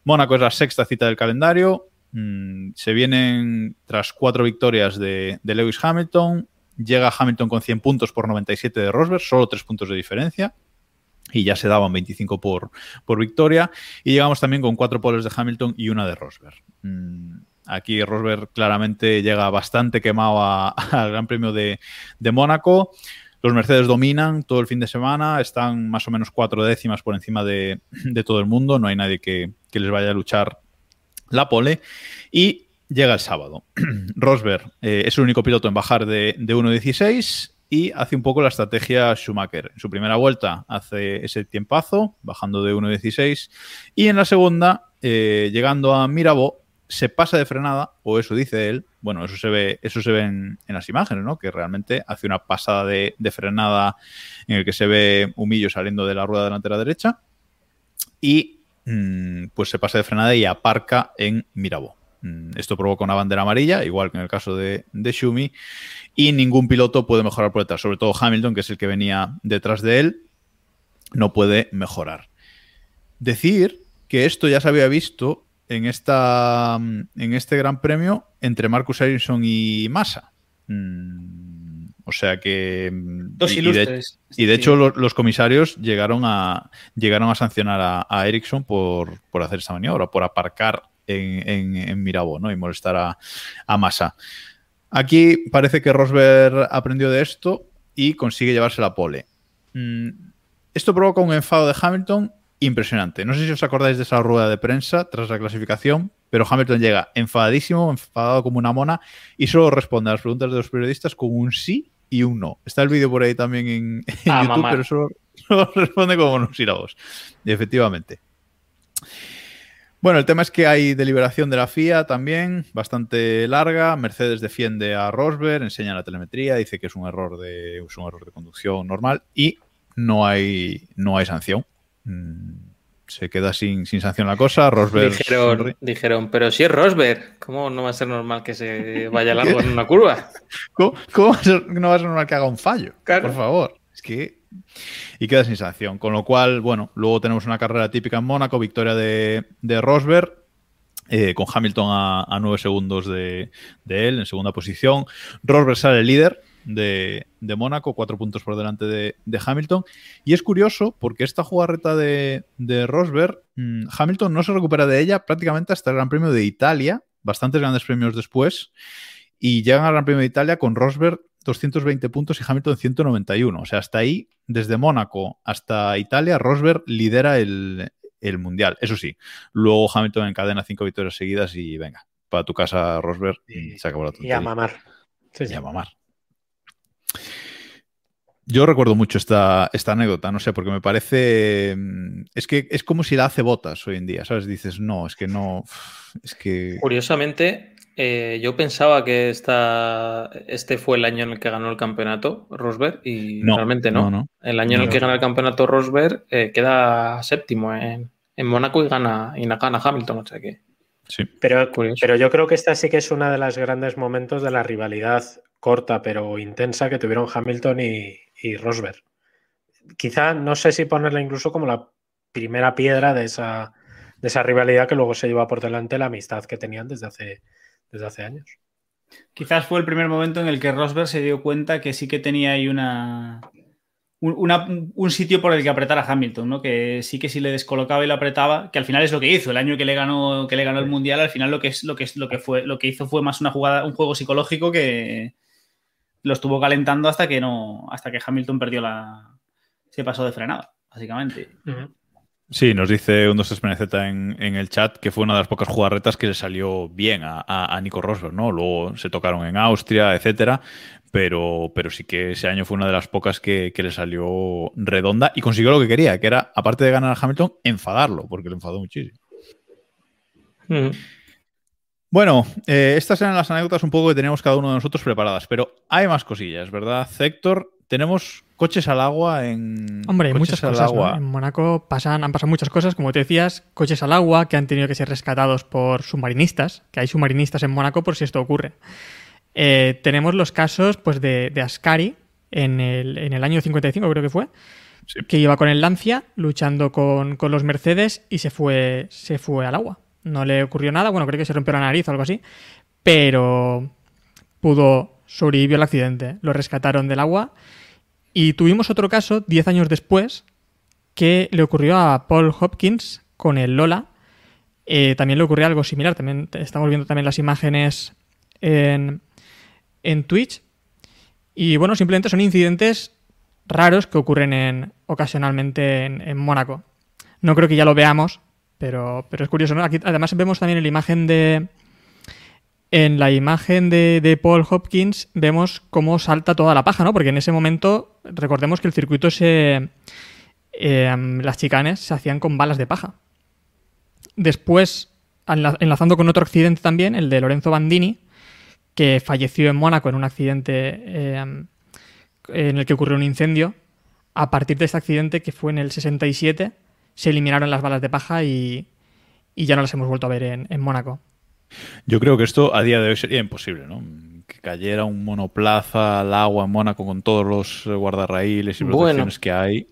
Mónaco es la sexta cita del calendario. Mm, se vienen tras cuatro victorias de, Lewis Hamilton. Llega Hamilton con 100 puntos por 97 de Rosberg, solo tres puntos de diferencia. Y ya se daban 25 por, por victoria. Y llegamos también con cuatro poles de Hamilton y una de Rosberg. Mm, Aquí Rosberg claramente llega bastante quemado al Gran Premio de, Mónaco. Los Mercedes dominan todo el fin de semana, están más o menos cuatro décimas por encima de, todo el mundo, no hay nadie que, les vaya a luchar la pole. Y llega el sábado. Rosberg eh, es el único piloto en bajar de, de 1.16 y hace un poco la estrategia Schumacher. En su primera vuelta hace ese tiempazo, bajando de 1.16, y en la segunda, eh, llegando a Mirabeau, se pasa de frenada, o eso dice él, bueno, eso se ve, eso se ve en, las imágenes, ¿no? Que realmente hace una pasada de, frenada en el que se ve Humillo saliendo de la rueda delantera derecha y mm, pues se pasa de frenada y aparca en Mirabo. Mm, esto provoca una bandera amarilla, igual que en el caso de, de Shumi, y ningún piloto puede mejorar por detrás, sobre todo Hamilton, que es el que venía detrás de él, no puede mejorar. Decir que esto ya se había visto en, esta, en este gran premio entre Marcus Ericsson y Massa. Mm, o sea que. Dos y, ilustres. Y de, hecho, los, comisarios llegaron a, llegaron a sancionar a, Ericsson por, por, hacer esa maniobra, por aparcar en, en, en Mirabo ¿no? y molestar a, a Massa. Aquí parece que Rosberg aprendió de esto y consigue llevarse la pole. Mm, esto provoca un enfado de Hamilton impresionante. No sé si os acordáis de esa rueda de prensa tras la clasificación, pero Hamilton llega enfadadísimo, enfadado como una mona, y solo responde a las preguntas de los periodistas con un sí y un no. Está el vídeo por ahí también en, ah, YouTube, pero solo, responde como unos sílabos. Y efectivamente. Bueno, el tema es que hay deliberación de la FIA también, bastante larga. Mercedes defiende a Rosberg, enseña la telemetría, dice que es un error de, es un error de conducción normal y no hay, no hay sanción. Mm, se queda sin, sin sanción la cosa. Rosberg. Dijeron, pero si es Rosberg, ¿cómo no va a ser normal que se vaya largo en una curva? ¿Cómo, no va a ser normal que haga un fallo? Por favor. Es que. Y queda sin sanción. Con lo cual, bueno, luego tenemos una carrera típica en Mónaco, victoria de, Rosberg. Eh, con Hamilton a, a 9 segundos de, de, él en segunda posición. Rosberg sale líder, de, Mónaco, cuatro puntos por delante de, Hamilton. Y es curioso porque esta jugarreta de, Rosberg, mm, Hamilton no se recupera de ella prácticamente hasta el Gran Premio de Italia, bastantes grandes premios después, y llegan al Gran Premio de Italia con Rosberg 220 puntos y Hamilton 191. O sea, hasta ahí, desde Mónaco hasta Italia, Rosberg lidera el, Mundial. Eso sí, luego Hamilton encadena cinco victorias seguidas y venga, para tu casa Rosberg y se acabó la tontería. Y a mamar. y a mamar. Yo recuerdo mucho esta, esta anécdota, no sé, porque me parece. Mm, es que es como si la hace botas hoy en día, ¿sabes? Dices, no, es que no. Es que. Curiosamente, eh, yo pensaba que esta, este fue el año en el que ganó el campeonato Rosberg y realmente no. El año en el que gana el campeonato Rosberg eh, queda séptimo en, en Mónaco y gana, y gana Hamilton, o sea que. Sí. Pero, Curioso. pero yo creo que esta sí que es uno de los grandes momentos de la rivalidad corta pero intensa que tuvieron Hamilton y, y Rosberg. Quizá no sé si ponerla incluso como la primera piedra de esa, de esa rivalidad que luego se lleva por delante la amistad que tenían desde hace, desde hace años. Quizás fue el primer momento en el que Rosberg se dio cuenta que sí que tenía ahí una, un, una- un sitio por el que apretar a Hamilton, ¿no? Que sí que si le descolocaba y le apretaba, que al final es lo que hizo. El año que le ganó, que le ganó el mundial, al final lo que es lo que es lo que fue, lo que hizo fue más una jugada, un juego psicológico que lo estuvo calentando hasta que no, hasta que Hamilton perdió la. se pasó de frenada, básicamente. Sí, nos dice un 23PNZ en, en el chat que fue una de las pocas jugarretas que le salió bien a, a- a Nico Rosberg, ¿no? Luego se tocaron en Austria, etcétera, pero, pero sí que ese año fue una de las pocas que, que le salió redonda y consiguió lo que quería, que era, aparte de ganar a Hamilton, enfadarlo, porque le enfadó muchísimo. Mm. Bueno, eh, estas eran las anécdotas un poco que teníamos cada uno de nosotros preparadas, pero hay más cosillas, ¿verdad? Héctor, tenemos coches al agua en... Hombre, hay muchas cosas. ¿no? agua. En Mónaco pasan, han pasado muchas cosas, como te decías, coches al agua que han tenido que ser rescatados por submarinistas, que hay submarinistas en Mónaco por si esto ocurre. Eh, tenemos los casos pues, de, de Ascari en el, en el año 55, creo que fue, Sí. que iba con el Lancia luchando con, con los Mercedes y se fue, se fue al agua. No le ocurrió nada, bueno, creo que se rompió la nariz o algo así, pero pudo sobrevivir al accidente. Lo rescataron del agua y tuvimos otro caso 10 años después que le ocurrió a Paul Hopkins con el Lola. Eh, también le ocurrió algo similar. También estamos viendo también las imágenes en, en Twitch. Y bueno, simplemente son incidentes raros que ocurren en, ocasionalmente en, en Mónaco. No creo que ya lo veamos, pero, pero es curioso. ¿no? Aquí además vemos también en la imagen de. En la imagen de, Paul Hopkins vemos cómo salta toda la paja, ¿no? Porque en ese momento, recordemos que el circuito se. eh, las chicanes se hacían con balas de paja. Después, enla- enlazando con otro accidente también, el de Lorenzo Bandini, que falleció en Mónaco en un accidente eh, en el que ocurrió un incendio. A partir de este accidente, que fue en el 67, se eliminaron las balas de paja y, y ya no las hemos vuelto a ver en, en Mónaco. Yo creo que esto a día de hoy sería imposible, ¿no? Que cayera un monoplaza al agua en Mónaco con todos los guardarraíles y Bueno. protecciones que hay.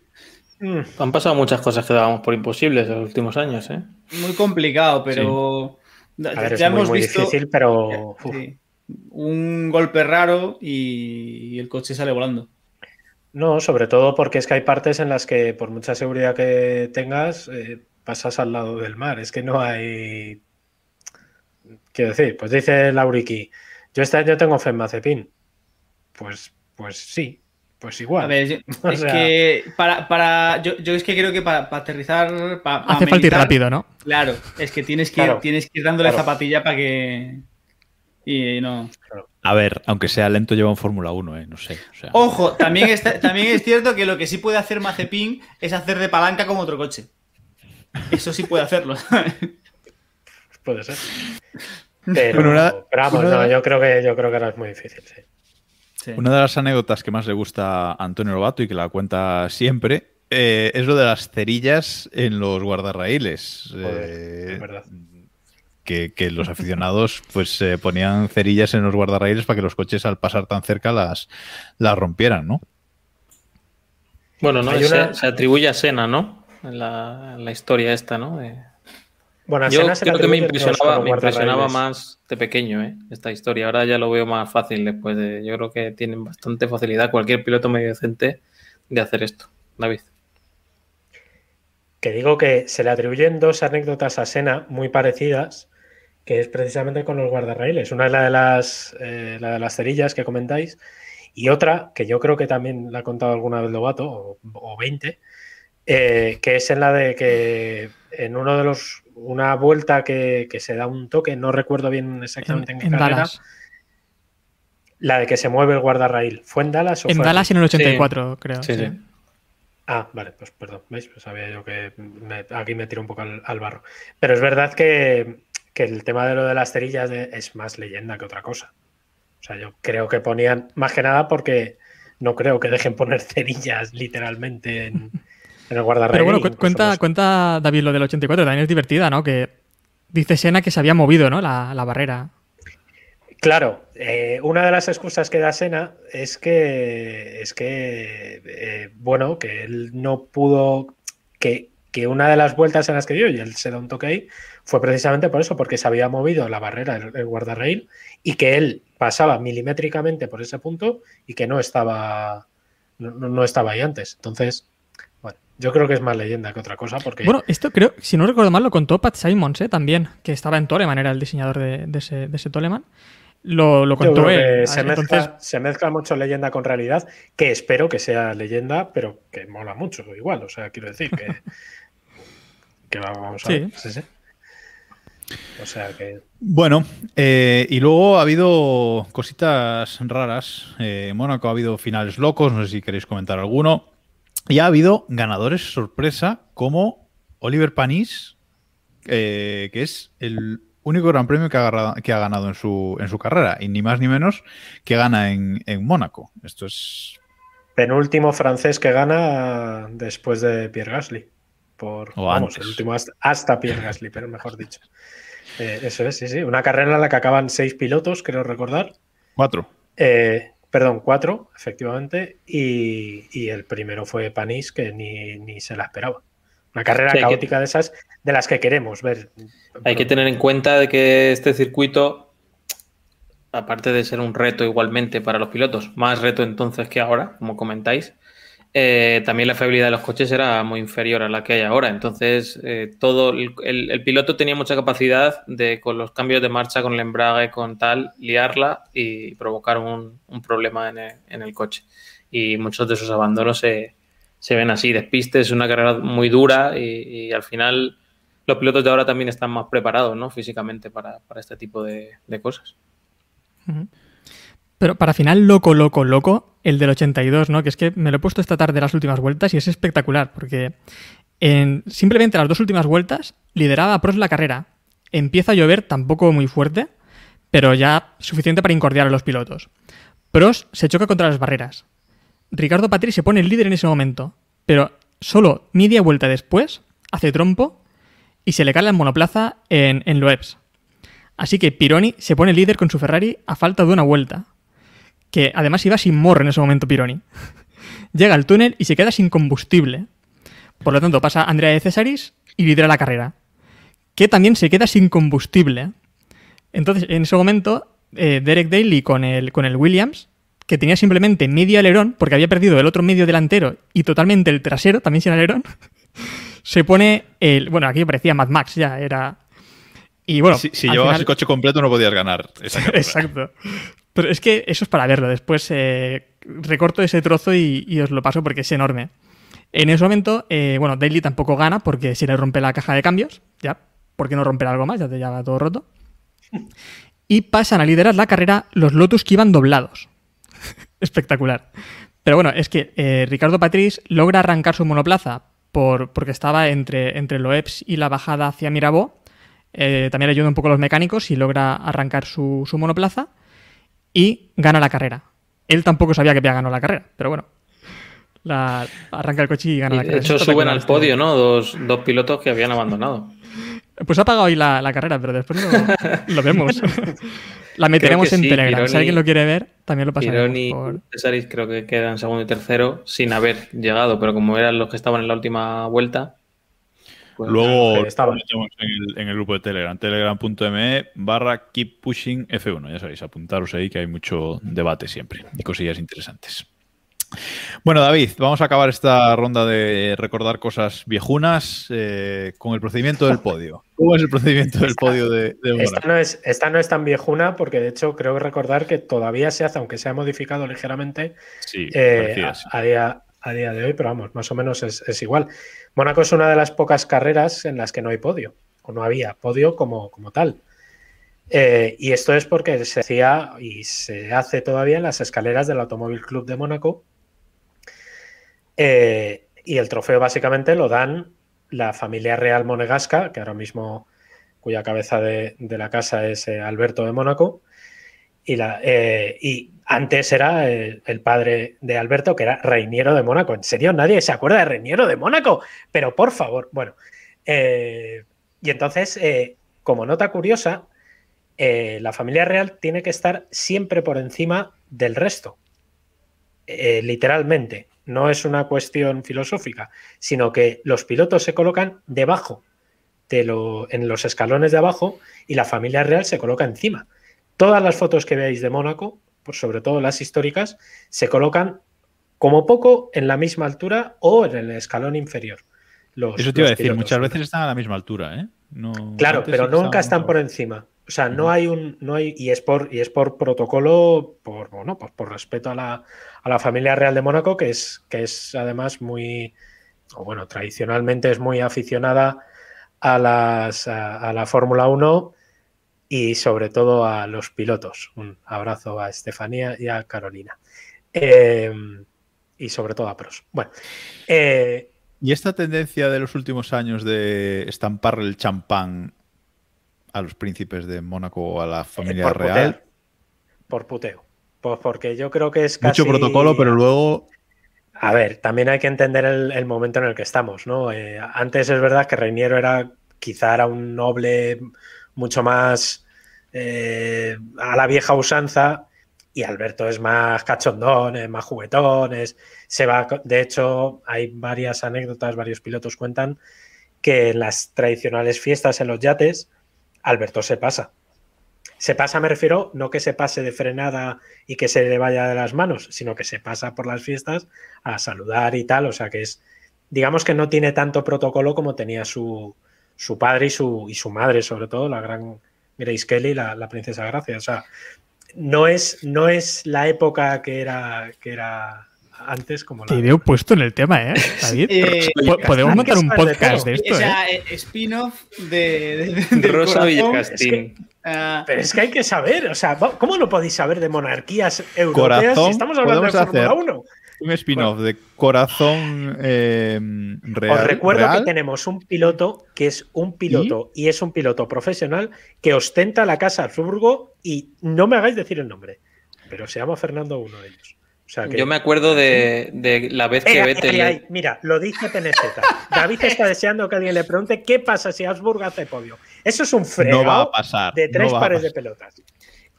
Mm, Han pasado muchas cosas que dábamos por imposibles en los últimos años, ¿eh? Muy complicado, pero ya, A ver, es ya muy, hemos muy visto difícil, pero sí, un golpe raro y, y el coche sale volando. No, sobre todo porque es que hay partes en las que por mucha seguridad que tengas, eh, pasas al lado del mar. Es que no hay... Quiero decir, pues dice Lauriki, yo este año tengo fe en Mazepin. Pues, pues sí, pues igual. A ver, yo- O es sea- que para, para yo, yo es que creo que para, para aterrizar, Hace falta ir meditar- rápido, ¿no? Claro, es que tienes que, Claro, ir, tienes que ir dándole claro. zapatilla para que. Y no. A ver, aunque sea lento, lleva un Fórmula 1, ¿eh? No sé. o sea. Ojo, también, está- también es cierto que lo que sí puede hacer Mazepin es hacer de palanca como otro coche. Eso sí puede hacerlo. Puede ser. Pero, Bueno, una- pero vamos, una no, las- yo creo que yo creo que ahora es muy difícil, sí. Sí. Una de las anécdotas que más le gusta a Antonio Lobato y que la cuenta siempre eh, es lo de las cerillas en los guardarraíles. Joder, Eh, es verdad. Que, que los aficionados pues eh, ponían cerillas en los guardarraíles para que los coches al pasar tan cerca las, las rompieran, ¿no? Bueno, no, se, atribuye a Sena, ¿no? En la, en la historia esta, ¿no? De- Bueno, a Yo Senna se le creo que me impresionaba, me impresionaba más de pequeño, ¿eh? Esta historia. Ahora ya lo veo más fácil después de. Yo creo que tienen bastante facilidad cualquier piloto medio decente de hacer esto. David. Que digo que se le atribuyen dos anécdotas a Sena muy parecidas, que es precisamente con los guardarraíles. Una es la de las, eh, la de las cerillas que comentáis, y otra, que yo creo que también la ha contado alguna vez Lobato, o, o 20, eh, que es en la de que en uno de los. Una vuelta que, que se da un toque, no recuerdo bien exactamente en, En, qué en carrera, Dallas. la de que se mueve el guardarraíl. ¿Fue en Dallas o En fue Dallas aquí? en el 84, creo. Sí, sí. sí. Ah, vale, pues perdón, ¿veis? Pues sabía yo que me- aquí me tiro un poco al, al barro. Pero es verdad que, que el tema de lo de las cerillas es más leyenda que otra cosa. O sea, yo creo que ponían, más que nada porque no creo que dejen poner cerillas literalmente en, en el guardarraíl. Pero bueno, cu- cuenta, cuenta David lo del 84, también es divertida, ¿no? Que dice Sena que se había movido, ¿no? La, la barrera. Claro, eh, una de las excusas que da Sena es que es que eh, bueno, que él no pudo que, que, una de las vueltas en las que dio y él se da un toque ahí fue precisamente por eso, porque se había movido la barrera el, el guardarrail y que él pasaba milimétricamente por ese punto y que no estaba no, no estaba ahí antes. Entonces, bueno, yo creo que es más leyenda que otra cosa porque Bueno, esto creo, si no recuerdo mal, lo contó Pat Simons, ¿eh? también, que estaba en Toleman, era el diseñador de, de ese, de ese Toleman. Lo, lo contó él. se, Entonces, mezcla, se mezcla mucho leyenda con realidad, que espero que sea leyenda, pero que mola mucho igual. O sea, quiero decir que, que vamos a Sí. ver. Sí, sí. O sea que. Bueno, eh, y luego ha habido cositas raras. Eh, en Mónaco ha habido finales locos, no sé si queréis comentar alguno. Y ha habido ganadores sorpresa como Oliver Panis, eh, que es el único gran premio que ha, agarrado- que ha ganado en su, en su carrera, y ni más ni menos que gana en, en Mónaco. Esto es. Penúltimo francés que gana después de Pierre Gasly. Por, O vamos, antes. el último hasta, hasta Pierre Gasly, pero mejor dicho. Eh, eso es, sí, sí. Una carrera en la que acaban seis pilotos, creo recordar. Cuatro. Eh, perdón, cuatro, efectivamente. Y, y el primero fue Panis, que ni, ni se la esperaba. Una carrera Sí, hay que- caótica de esas de las que queremos ver. Hay que tener en cuenta de que este circuito, aparte de ser un reto igualmente para los pilotos, más reto entonces que ahora, como comentáis, eh, también la fiabilidad de los coches era muy inferior a la que hay ahora. Entonces, eh, todo el, piloto tenía mucha capacidad de, con los cambios de marcha, con el embrague, con tal, liarla y provocar un, problema en el, en el coche. Y muchos de esos abandonos se, se ven así. Despistes, es una carrera muy dura y, y al final los pilotos de ahora también están más preparados, ¿no? Físicamente para, para este tipo de, de cosas. Pero para final loco, loco, loco, el del 82, ¿no? Que es que me lo he puesto esta tarde las últimas vueltas y es espectacular, porque en simplemente las dos últimas vueltas lideraba a Prost la carrera. Empieza a llover tampoco muy fuerte, pero ya suficiente para incordiar a los pilotos. Prost se choca contra las barreras. Ricardo Patri se pone el líder en ese momento, pero solo media vuelta después hace trompo y se le cae la monoplaza en, en Loebs. Así que Pironi se pone líder con su Ferrari a falta de una vuelta. Que además iba sin morro en ese momento Pironi. Llega al túnel y se queda sin combustible. Por lo tanto, pasa Andrea de Cesaris y lidera la carrera. Que también se queda sin combustible. Entonces, en ese momento, eh, Derek Daly con el, con el Williams, que tenía simplemente medio alerón, porque había perdido el otro medio delantero y totalmente el trasero, también sin alerón, se pone el. Bueno, aquí parecía Mad Max, ya era. Y bueno. si llevabas final- el coche completo no podías ganar esa. Exacto. Pero es que eso es para verlo. Después eh, recorto ese trozo y, y os lo paso porque es enorme. En ese momento, eh, bueno, Daly tampoco gana porque se le rompe la caja de cambios. Ya, ¿por qué no romper algo más? Ya te lleva todo roto. Y pasan a liderar la carrera los Lotus que iban doblados. Espectacular. Pero bueno, es que eh, Ricardo Patriz logra arrancar su monoplaza por, porque estaba entre, entre Loebs y la bajada hacia Mirabó. Eh, también le ayuda un poco a los mecánicos y logra arrancar su, su monoplaza y gana la carrera. Él tampoco sabía que había ganado la carrera, pero bueno. La, arranca el coche y gana Y la de carrera. hecho, Es suben al podio, ¿no? Dos, dos pilotos que habían abandonado. Pues ha pagado hoy la, la carrera, pero después lo, lo vemos. la meteremos en sí, Telegram. si Pironi- alguien lo quiere ver, también lo pasaremos. Pironi por- y Cesaris creo que quedan segundo y tercero sin haber llegado, pero como eran los que estaban en la última vuelta, pues Luego estaba. en el, en el grupo de Telegram, telegram.me barra keep pushing F1. Ya sabéis, apuntaros ahí que hay mucho debate siempre y cosillas interesantes. Bueno, David, vamos a acabar esta ronda de recordar cosas viejunas eh, con el procedimiento del podio. ¿Cómo es el procedimiento del podio de, de Esta no, es, esta no es tan viejuna porque de hecho creo recordar que todavía se hace, aunque se ha modificado ligeramente Sí, eh, parecía a, así. a día, a día de hoy, pero vamos, más o menos es, igual. Mónaco es una de las pocas carreras en las que no hay podio, o no había podio como, como tal. Eh, y esto es porque se hacía y se hace todavía en las escaleras del Automóvil Club de Mónaco. Eh, y el trofeo básicamente lo dan la familia real monegasca, que ahora mismo cuya cabeza de, la casa es eh, Alberto de Mónaco. Y, la, y antes era el, padre de Alberto, que era Reiniero de Mónaco. ¿En serio? Nadie se acuerda de Reiniero de Mónaco. Pero por favor, bueno. eh, y entonces, eh, como nota curiosa, eh, la familia real tiene que estar siempre por encima del resto. Literalmente, no es una cuestión filosófica, sino que los pilotos se colocan debajo, de lo, en los escalones de abajo, y la familia real se coloca encima. Todas las fotos que veáis de Mónaco, pues sobre todo las históricas, se colocan como poco en la misma altura o en el escalón inferior. Los, Eso te iba a decir, muchas veces están a la misma altura, ¿eh? No- Claro, pero sí nunca están por encima. O sea, no hay un, no hay, y es por, y es por protocolo, por, bueno, pues por respeto a la, a la familia real de Mónaco, que es, que es además muy, o bueno, tradicionalmente es muy aficionada a las, a, a la Fórmula 1 y sobre todo a los pilotos. Un abrazo a Estefanía y a Carolina. Eh, y sobre todo a Pros. Bueno, eh, Y esta tendencia de los últimos años de estampar el champán a los príncipes de Mónaco o a la familia por real. puteo. Por puteo. Pues porque yo creo que es casi... Mucho protocolo, pero luego A ver, también hay que entender el, el momento en el que estamos, ¿no? Eh, antes es verdad que Reiniero era, quizá era un noble mucho más eh, a la vieja usanza y Alberto es más cachondón, es más juguetón, es- se va, de hecho hay varias anécdotas, varios pilotos cuentan que en las tradicionales fiestas en los yates, Alberto se pasa. Se pasa, me refiero, no que se pase de frenada y que se le vaya de las manos, sino que se pasa por las fiestas a saludar y tal. O sea que es, digamos que no tiene tanto protocolo como tenía su, su padre y su, y su madre, sobre todo, la gran Grace Kelly, la, la princesa Gracia. O sea, no es, no es la época que era, que era antes como la. Te veo puesto en el tema, ¿eh, David? Eh, Po- Podemos montar un podcast de o esto, ¿eh? sea, eh, spin-off de, de- Rosa. Villacastín. Ah, Pero es que hay que saber, o sea, ¿cómo no podéis saber de monarquías europeas Corazón, si estamos hablando de Fórmula hacer 1? Un spin-off de corazón eh, real. Os recuerdo real. que tenemos un piloto que es un piloto y, es un piloto profesional que ostenta la casa Habsburgo y no me hagáis decir el nombre, pero se llama Fernando uno de ellos. O sea que- Yo me acuerdo de, de la vez que Eh, Vettel. mira, lo dice Penezeta. David está deseando que alguien le pregunte qué pasa si Habsburgo hace podio. Eso es un fregado No va a pasar. de tres no pares de pelotas.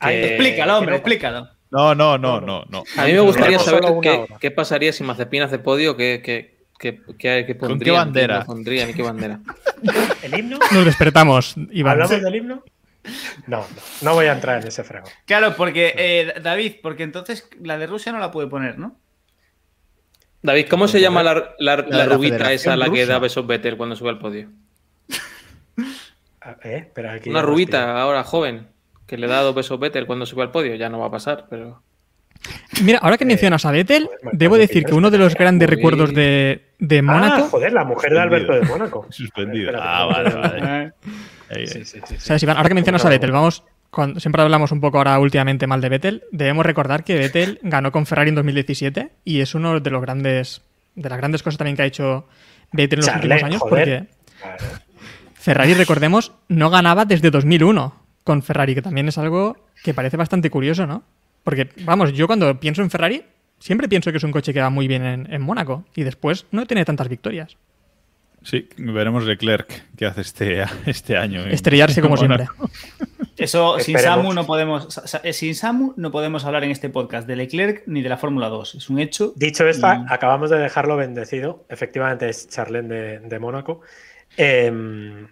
Que- explícalo, hombre, no- explícalo. No, no, no, no, no. A mí me gustaría saber qué, pasaría si Mazepin hace podio, qué, qué, qué, qué- qué ¿Con qué pondrían, bandera? qué pondrían bandera. ¿El himno? Nos despertamos, Iván. ¿Hablamos del himno? No, no, no voy a entrar en ese frego. Claro, porque, eh, David, porque entonces la de Rusia no la puede poner, ¿no? David, ¿cómo se llama la, la, la de la rubita esa a la que da besos Vettel cuando sube al podio? Ah, ¿eh? Pero aquí Una rubita ahora joven que le da dos besos Vettel cuando sube al podio. Ya no va a pasar, pero. Mira, ahora que mencionas a Vettel, debo decir que uno de los grandes recuerdos de, de Ah, Mónaco. joder, la mujer de Alberto de Mónaco. Suspendido. Ah, vale, vale. Ah, Ahí, Sí, sí, sí, sí. ¿Sabes, Iván? Ahora que mencionas a Vettel, vamos. Cuando, siempre hablamos un poco ahora últimamente mal de Vettel. Debemos recordar que Vettel ganó con Ferrari en 2017 y es uno de los grandes. de las grandes cosas también que ha hecho Vettel en los Charlet, últimos años, joder. porque. Ferrari, recordemos, no ganaba desde 2001 con Ferrari, que también es algo que parece bastante curioso, ¿no? Porque, vamos, yo cuando pienso en Ferrari, siempre pienso que es un coche que va muy bien en, en Mónaco y después no tiene tantas victorias. Sí, veremos Leclerc qué hace este, este año. en- Estrellarse como en siempre. Eso, sin. Samu no podemos. sa- Sin Samu no podemos hablar en este podcast de Leclerc ni de la Fórmula 2. Es un hecho. Dicho esto, Y- acabamos de dejarlo bendecido. Efectivamente, es Charlene de, de Mónaco. Eh,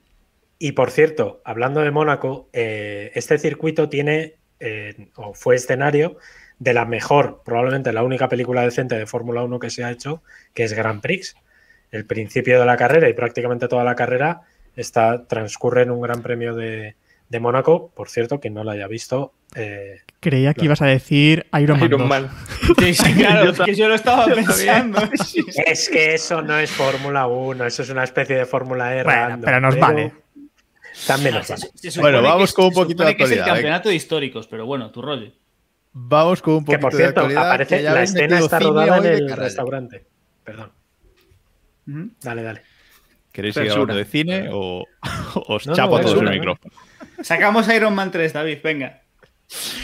y por cierto, hablando de Mónaco, eh, este circuito tiene, eh, o fue escenario de la mejor, probablemente la única película decente de Fórmula 1 que se ha hecho, que es Grand Prix. El principio de la carrera y prácticamente toda la carrera está, transcurre en un Gran Premio de, de Mónaco. Por cierto, quien no lo haya visto, eh, Creía que Claro. ibas a decir Iron Man. Iron 2. Man. Sí, sí, claro, es que yo lo estaba pensando. Es que eso no es Fórmula 1, eso es una especie de Fórmula E. Bueno, random, pero nos vale. También Se- se supone Bueno, que vamos con un poquito de que es el actualidad, campeonato de históricos, pero bueno, tu rollo. Vamos con un Que poquito por de cierto, actualidad. aparece, que ya la escena está rodada en de el restaurante. Perdón, dale, dale. ¿Queréis seguir hablando de cine o os No, no, chapo a todos el micrófono? Sacamos Iron Man 3, David, venga.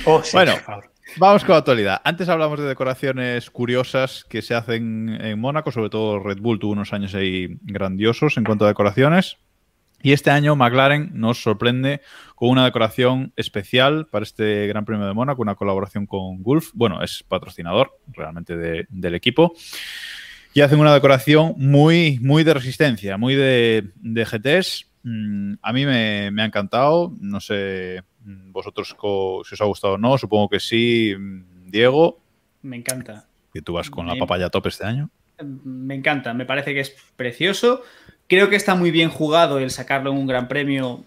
Oh, sí, Bueno. por favor. Vamos con la actualidad. Antes hablamos de decoraciones curiosas que se hacen en Mónaco, sobre todo Red Bull tuvo unos años ahí grandiosos en cuanto a decoraciones. Y este año McLaren nos sorprende con una decoración especial para este Gran Premio de Mónaco, una colaboración con Gulf. Bueno, es patrocinador realmente de- del equipo. Y hacen una decoración muy, muy de resistencia, muy de, de GTs. Mm, a mí me, me ha encantado. No sé mm, vosotros si os ha gustado o no. Supongo que sí. Mm, Diego, Me encanta. que tú vas con la papaya a tope este año. Me encanta, me parece que es precioso. Creo que está muy bien jugado el sacarlo en un gran premio,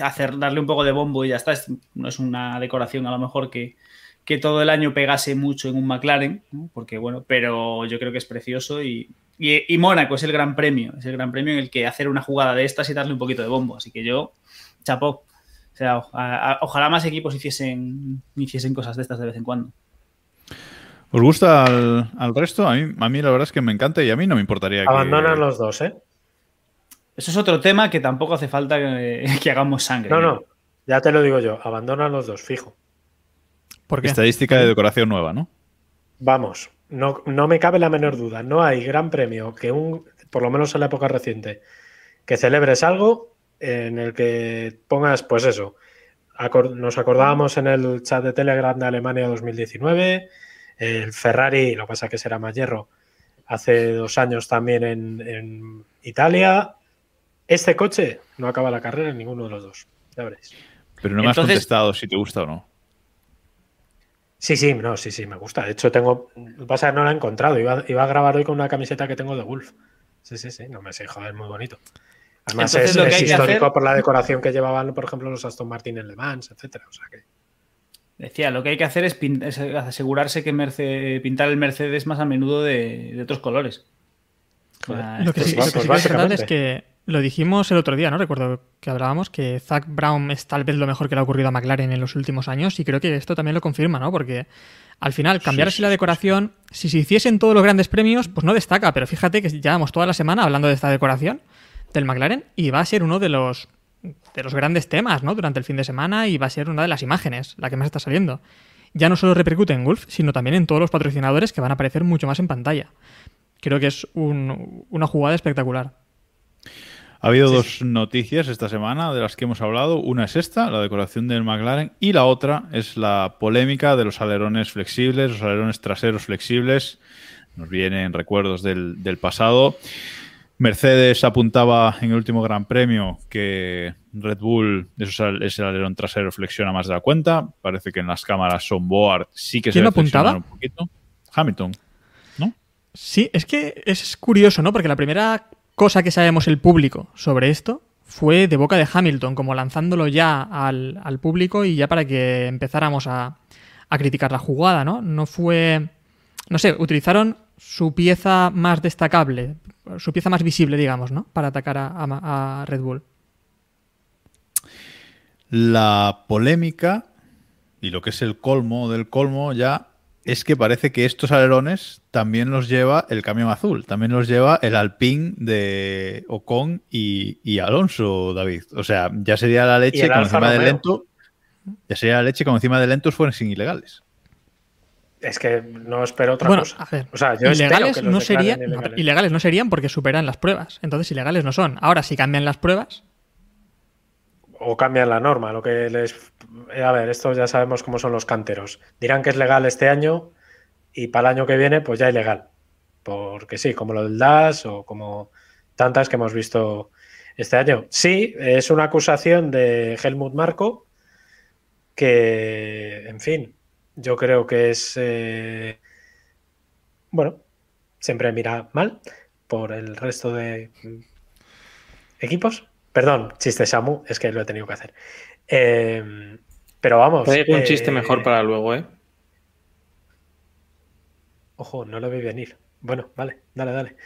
hacer, darle un poco de bombo y ya está. Es- no es una decoración a lo mejor que, que todo el año pegase mucho en un McLaren, ¿no? porque bueno, pero yo creo que es precioso y, y, y Mónaco es el gran premio, es el gran premio en el que hacer una jugada de estas y darle un poquito de bombo. Así que yo, chapó. O sea, o- a- a- ojalá más equipos hiciesen, hiciesen cosas de estas de vez en cuando. ¿Os gusta al, al resto? A mí, a mí la verdad es que me encanta y a mí no me importaría que... Abandonan los dos, ¿eh? Eso es otro tema que tampoco hace falta que, que hagamos sangre. No, no, ya te lo digo yo, abandonan los dos, fijo. ¿Por qué? Estadística de decoración nueva, ¿no? Vamos, no, no me cabe la menor duda. No hay gran premio que un, por lo menos en la época reciente, que celebres algo en el que pongas, pues eso. nos acordábamos en el chat de Telegram de Alemania 2019, el Ferrari, lo que pasa que será más hierro, hace dos años también en, en Italia. Este coche no acaba la carrera en ninguno de los dos. Ya veréis. Pero no me has contestado si te gusta o no. Sí, sí, no, sí, sí, me gusta. De hecho, tengo. Lo que pasa es que no la he encontrado. Iba, iba a grabar hoy con una camiseta que tengo de Wolf. Sí, sí, sí, no me sé, joder, muy bonito. Además, Entonces, es, lo que es hay que histórico hacer- por la decoración que llevaban, por ejemplo, los Aston Martin en Le Mans, etcétera. O sea que. Decía, lo que hay que hacer es, asegurarse que Merce- pintar el Mercedes más a menudo de, de otros colores. O sea, Lo que sí, Pues lo que sí que es verdad es que lo dijimos el otro día, ¿no? Recuerdo que hablábamos que Zach Brown es tal vez lo mejor que le ha ocurrido a McLaren en los últimos años y creo que esto también lo confirma, ¿no? Porque al final cambiar así la decoración, si se hiciesen todos los grandes premios, pues no destaca, pero fíjate que llevamos toda la semana hablando de esta decoración del McLaren y va a ser uno de los de los grandes temas, ¿no? Durante el fin de semana y va a ser una de las imágenes, la que más está saliendo. Ya no solo repercute en Gulf, sino también en todos los patrocinadores que van a aparecer mucho más en pantalla. Creo que es un- una jugada espectacular. Ha habido dos noticias esta semana de las que hemos hablado. Una es esta, la decoración del McLaren, y la otra es la polémica de los alerones flexibles, los alerones traseros flexibles. Nos vienen recuerdos del, del pasado. Mercedes apuntaba en el último Gran Premio que Red Bull, esos al- ese alerón trasero flexiona más de la cuenta. Parece que en las cámaras on board sí que se ¿Quién ve lo apuntaba? un poquito. Hamilton. ¿no? Sí, es que es curioso, ¿no? Porque la primera cosa que sabemos el público sobre esto fue de boca de Hamilton, como lanzándolo ya al, al público y ya para que empezáramos a, a criticar la jugada, ¿no? No fue. No sé, utilizaron su pieza más destacable, su pieza más visible, digamos, ¿no? Para atacar a, a- a Red Bull. La polémica y lo que es el colmo del colmo ya es que parece que estos alerones también los lleva el camión azul, también los lleva el Alpine de Ocon y, y Alonso, David. O sea, ya sería la leche Alfa encima de lento. Ya sería la leche como encima de lentos fuesen ilegales. Es que no espero otra bueno, cosa. a ver, O sea, yo espero ilegales que no serían, ilegales. ilegales no serían porque superan las pruebas. Entonces ilegales no son. Ahora, si cambian las pruebas, O cambian la norma, lo que les... eh, A ver, esto ya sabemos cómo son los canteros. Dirán que es legal este año y para el año que viene pues ya ilegal. Porque sí, como lo del DAS o como tantas que hemos visto este año. Sí, es una acusación de Helmut Marco que, en fin, yo creo que es... eh, Bueno, siempre mira mal por el resto de equipos. Perdón, chiste Samu, es que lo he tenido que hacer. Eh, pero vamos. Traigo un eh, chiste mejor para luego, ¿eh? Ojo, no lo vi venir. Bueno, vale, dale, dale.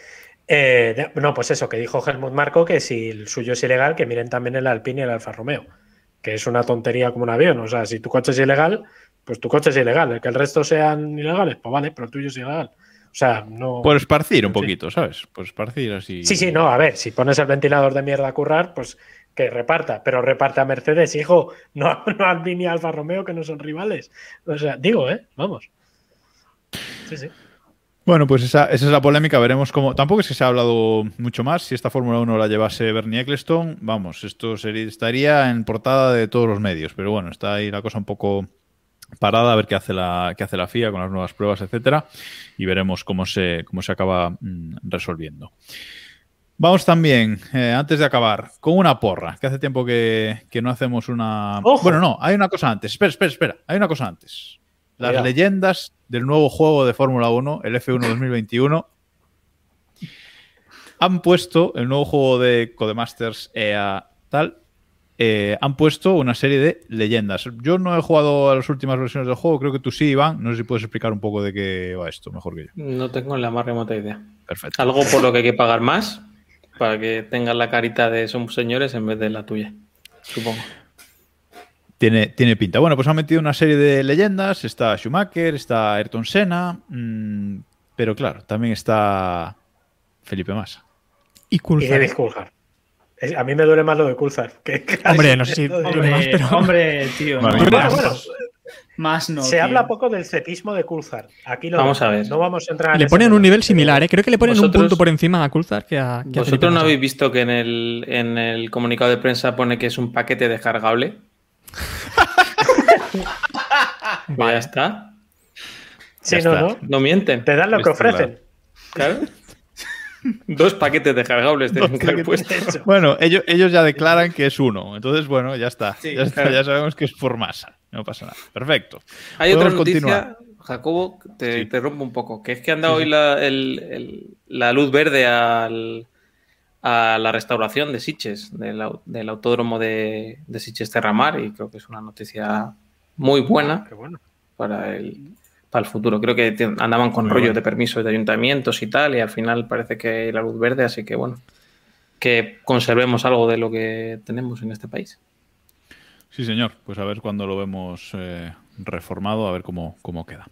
Eh, no, pues eso, que dijo Helmut Marco que si el suyo es ilegal, que miren también el Alpine y el Alfa Romeo. Que es una tontería como un avión. O sea, si tu coche es ilegal, pues tu coche es ilegal. El que el resto sean ilegales, pues vale, pero el tuyo es ilegal. O sea, no. Por esparcir un poquito, ¿sabes? Por esparcir así. Sí, sí, no, a ver, si pones el ventilador de mierda a currar, pues que reparta, pero reparte a Mercedes, hijo, no, no a Alfa Romeo, que no son rivales. O sea, digo, ¿eh? Vamos. Sí, sí. Bueno, pues esa, esa, es la polémica. Veremos cómo. Tampoco es que se ha hablado mucho más. Si esta Fórmula 1 la llevase Bernie Ecclestone, vamos, esto sería, estaría en portada de todos los medios. Pero bueno, está ahí la cosa un poco parada a ver qué hace la, qué hace la FIA con las nuevas pruebas, etcétera. Y veremos cómo se, cómo se acaba mm, resolviendo. Vamos también, eh, antes de acabar, con una porra, que hace tiempo que, que no hacemos una... ¡Ojo! Bueno, no, hay una cosa antes. Espera, espera, espera. Hay una cosa antes. Las leyendas del nuevo juego de Fórmula 1, el F1 2021, han puesto el nuevo juego de Codemasters EA tal, eh, han puesto una serie de leyendas. Yo no he jugado a las últimas versiones del juego, creo que tú sí, Iván. No sé si puedes explicar un poco de qué va esto, mejor que yo. No tengo la más remota idea. Perfecto. Algo por lo que hay que pagar más para que tengas la carita de somos señores en vez de la tuya, supongo. Tiene, tiene pinta. Bueno, pues han metido una serie de leyendas. Está Schumacher, está Ayrton Senna, mm, pero claro, también está Felipe Massa. Y Y. David Coulthard. A mí me duele más lo de Coulthard. que- Hombre, no sé si- Hombre, Hombre, pero- hombre, tío. Vale, no, bueno, más, bueno. más no. Se tío. habla poco del cepismo de Coulthard. Aquí lo Vamos a ver. No vamos a entrar en Le ponen un nivel similar, ¿eh? Creo que le ponen un punto por encima a Coulthard que a, que a Felipe ¿Vosotros no habéis visto que en el, en el comunicado de prensa pone que es un paquete descargable? Pues ya está. Sí, Ya no, está. no. No mienten. Te dan lo que claro. ofrecen. Claro. Dos paquetes descargables tienen que haber puesto. Bueno, ellos, ellos ya declaran que es uno. Entonces, bueno, ya está. Sí, ya, está, claro. ya sabemos que es por masa. No pasa nada. Perfecto. Hay otra continuar. noticia, Jacobo, te, Sí. te rompo un poco, que es que han dado hoy la, el- el- la luz verde al- a la restauración de Siches, del, del autódromo de, de Siches Terramar, y creo que es una noticia muy buena Qué bueno. para el, para el futuro. Creo que andaban con Muy rollos bueno. de permisos de ayuntamientos y tal, y al final parece que hay la luz verde, así que bueno, que conservemos algo de lo que tenemos en este país. Sí, señor. Pues a ver cuando lo vemos eh, reformado, a ver cómo, cómo queda.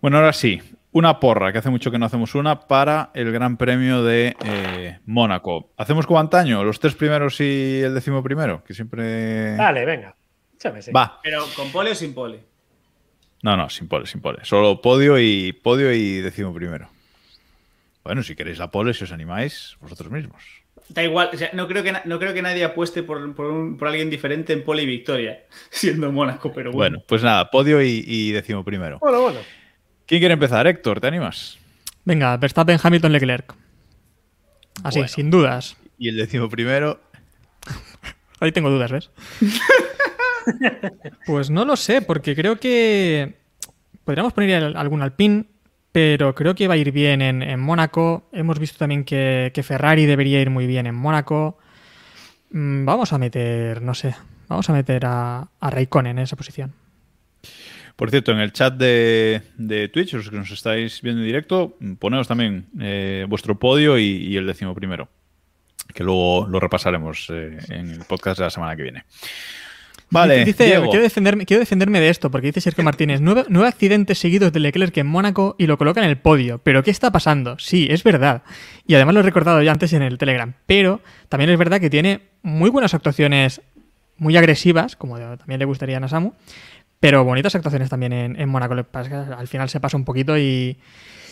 Bueno, ahora sí, una porra, que hace mucho que no hacemos una, para el Gran Premio de eh, Mónaco. ¿Hacemos como antaño? ¿Los tres primeros y el décimo primero? Que siempre... Dale, venga. Échame, sí. Va. Pero con pole o sin pole. No, no, sin pole, sin pole. Solo podio y podio y décimo primero. Bueno, si queréis la pole, si os animáis, vosotros mismos. Da igual, o sea, no, creo que no creo que nadie apueste por, por, un- por alguien diferente en pole y victoria, siendo Mónaco, pero bueno. Bueno, pues nada, podio y, y décimo primero. Bueno, bueno. ¿Quién quiere empezar? Héctor, ¿te animas? Venga, Verstappen, Hamilton, Leclerc. Así, Bueno. sin dudas. Y el décimo primero, Ahí tengo dudas, ¿ves? pues no lo sé, porque creo que podríamos poner al- algún Alpine, pero creo que va a ir bien en, Mónaco. Hemos visto también que, Ferrari debería ir muy bien en Mónaco. Mm, Vamos a meter, no sé, vamos a meter a, a en esa posición. Por cierto, en el chat de, Twitch, los que nos estáis viendo en directo, ponemos también eh, vuestro podio y, y el décimo primero, que luego lo repasaremos eh, en el podcast de la semana que viene. Vale, Dice, Diego. quiero, defenderme, quiero defenderme de esto, porque dice Sergio Martínez, nueve, nueve accidentes seguidos de Leclerc en Mónaco y lo coloca en el podio. ¿Pero qué está pasando? Sí, es verdad. Y además lo he recordado ya antes en el Telegram. Pero también es verdad que tiene muy buenas actuaciones, muy agresivas, como también le gustaría a Nasamu, pero bonitas actuaciones también en, en Mónaco. Al final se pasa un poquito y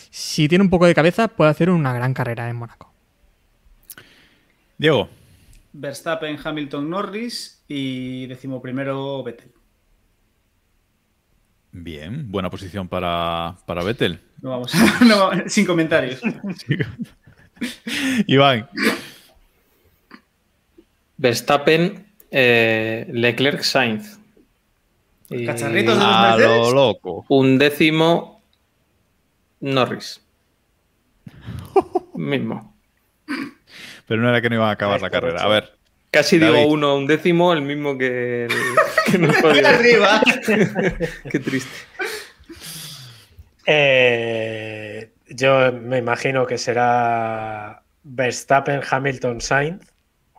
si tiene un poco de cabeza puede hacer una gran carrera en Mónaco. Diego, Verstappen, Hamilton, Norris y decimoprimero Vettel. bien, buena posición para, para Vettel. No vamos, a- no vamos- sin comentarios. Iván, Verstappen, eh, Leclerc, Sainz. Y cacharritos de los a Mercedes? lo loco. Un décimo, Norris. Mismo. Pero no era que no iban a acabar la carrera. A ver, Casi David. digo uno un décimo, el mismo que, el, que no podía. Arriba. Qué triste. Eh, yo me imagino que será Verstappen, Hamilton, Sainz.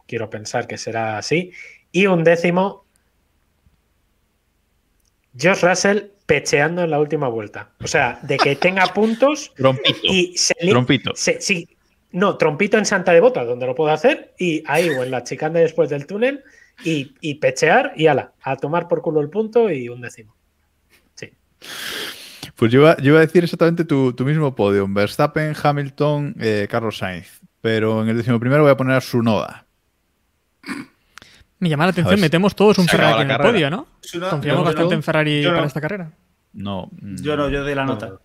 Quiero pensar que será así. Y un décimo, George Russell pecheando en la última vuelta. O sea, de que tenga puntos trompito. y se Trompito. se- sí, no, trompito en Santa Devota, donde lo puedo hacer, y ahí o en la chicana después del túnel, y, y pechear y ala, a tomar por culo el punto y un décimo. Sí. Pues yo iba, yo iba a decir exactamente tu, tu mismo podio. Verstappen, Hamilton, eh, Carlos Sainz. Pero en el décimo primero voy a poner a Sunoda. Me llama la atención, ver, metemos todos un Ferrari en el podio, ¿no? Sunoda- Confiamos bastante en Ferrari no. para esta carrera. No. Yo no, yo de la nota.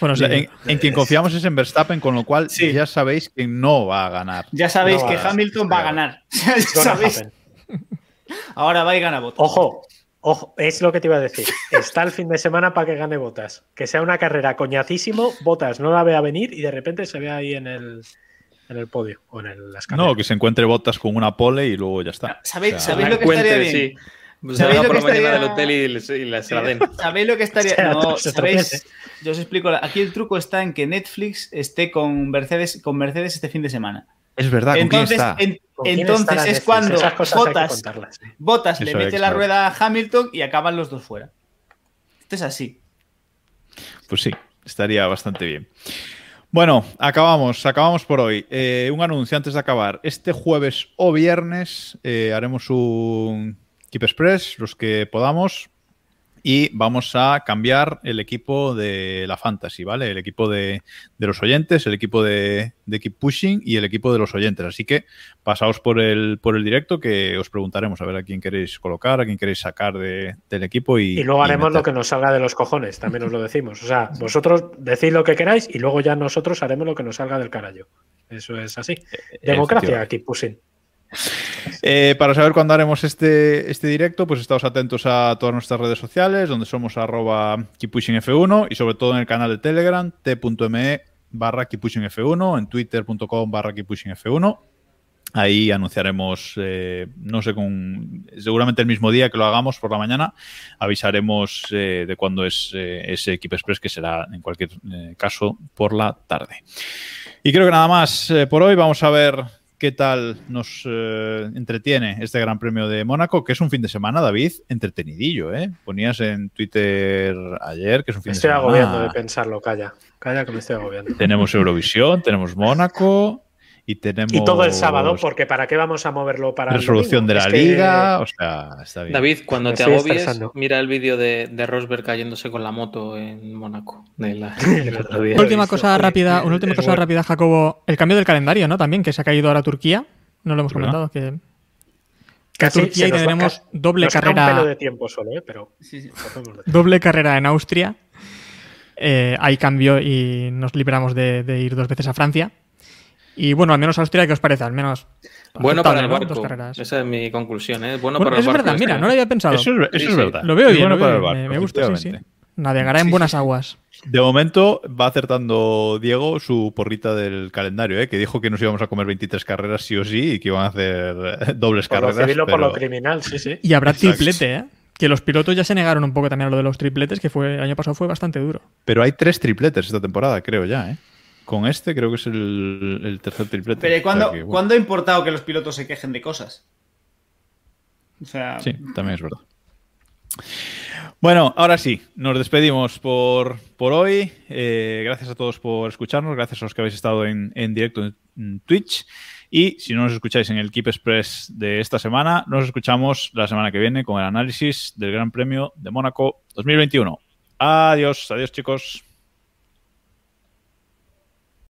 Bueno, O sí. sea, en, en quien confiamos es en Verstappen, con lo cual Sí. ya sabéis que no va a ganar. Ya sabéis No, que Hamilton va a ganar. Sabéis. Ahora va y gana Bottas. Ojo, ojo, es lo que te iba a decir. Está el fin de semana para que gane Botas. Que sea una carrera coñacísimo, Botas no la vea venir y de repente se ve ahí en el, en el podio o en el, la escalera. No, que se encuentre Botas con una pole y luego ya está. ¿Sabéis, O sea, ¿sabéis lo que estaría bien? sí. Pues ¿Sabéis lo por que la estaría- del hotel y, les- y les la den. ¿Sabéis lo que estaría.? No, ¿sabéis? Yo os explico. Aquí el truco está en que Netflix esté con Mercedes, con Mercedes este fin de semana. Es verdad, ¿con Entonces, quién está? en- ¿Con quién entonces es cuando Botas. Botas le mete la rueda a Hamilton y acaban los dos fuera. Esto es así. Pues sí, estaría bastante bien. Bueno, acabamos, acabamos por hoy. Eh, un anuncio antes de acabar. Este jueves o viernes eh, haremos un Keep Express, los que podamos, y vamos a cambiar el equipo de la Fantasy, ¿vale? El equipo de, de los oyentes, el equipo de, de Keep Pushing y el equipo de los oyentes. Así que pasaos por el, por el directo que os preguntaremos a ver a quién queréis colocar, a quién queréis sacar de- del equipo y, Y luego y haremos lo que nos salga de los cojones, también os lo decimos. O sea, vosotros decid lo que queráis y luego ya nosotros haremos lo que nos salga del carajo. Eso es así. Democracia, aquí pushing. Eh, para saber cuándo haremos este, este directo, pues estáos atentos a todas nuestras redes sociales, donde somos arroba keeppushingf1 y sobre todo en el canal de Telegram, t.me barra keeppushingf1, en twitter.com barra keeppushingf1. Ahí anunciaremos, eh, no sé, con, seguramente el mismo día que lo hagamos por la mañana, avisaremos eh, de cuándo es ese Keep Express, que será en cualquier caso por la tarde. Y creo que nada más por hoy. Vamos a ver qué tal nos eh, entretiene este Gran Premio de Mónaco, que es un fin de semana, David, entretenidillo, ¿eh? Ponías en Twitter ayer que es un fin Me de estoy semana. agobiando de pensarlo, calla. Calla que me estoy agobiando. Tenemos Eurovisión, tenemos Mónaco y tenemos. Y todo el sábado, porque ¿para qué vamos a moverlo para el Resolución de la Es que- liga. O sea, está bien. David, cuando Me te agobies, estresando. mira el vídeo de, de Rosberg cayéndose con la moto en Mónaco. De la, del otro día. Una última cosa rápida, una última cosa bueno. rápida, Jacobo. El cambio del calendario, ¿no? También, que se ha caído ahora Turquía. No lo hemos ¿Verdad? comentado, que, Casi Turquía y ca- doble nos queda un pelo carrera, de tiempo solo, ¿eh? pero Sí, sí. doble carrera en Austria. Eh, hay cambio y nos libramos de, de ir dos veces a Francia. Y bueno, al menos Austria, ¿qué os parece? Al menos. Bueno para el barco. Dos carreras. Esa es mi conclusión. ¿eh? Bueno, Bueno, para el es barco verdad, este mira, no lo había pensado. Eso es, eso Sí, es sí. verdad. Lo veo Es bien, bueno lo veo para el bien, barco, me, me gusta, sí, sí. Navegará en buenas aguas. De momento va acertando Diego su porrita del calendario, ¿eh? que dijo que nos íbamos a comer 23 carreras sí o sí y que iban a hacer dobles Por lo carreras. civil o por lo criminal, sí, sí. Y habrá Exacto. triplete, ¿eh? Que los pilotos ya se negaron un poco también a lo de los tripletes, que fue el año pasado fue bastante duro. Pero hay tres tripletes esta temporada, creo ya, ¿eh? Con este creo que es el, el tercer triplete. Pero ¿y O sea ¿cuándo, que, bueno, ¿cuándo ha importado que los pilotos se quejen de cosas? O sea, Sí, también es verdad. Bueno, ahora sí, nos despedimos por, por hoy. Eh, gracias a todos por escucharnos, gracias a los que habéis estado en, en directo en, en Twitch. Y si no nos escucháis en el Keep Express de esta semana, nos escuchamos la semana que viene con el análisis del Gran Premio de Mónaco 2021. Adiós, adiós chicos.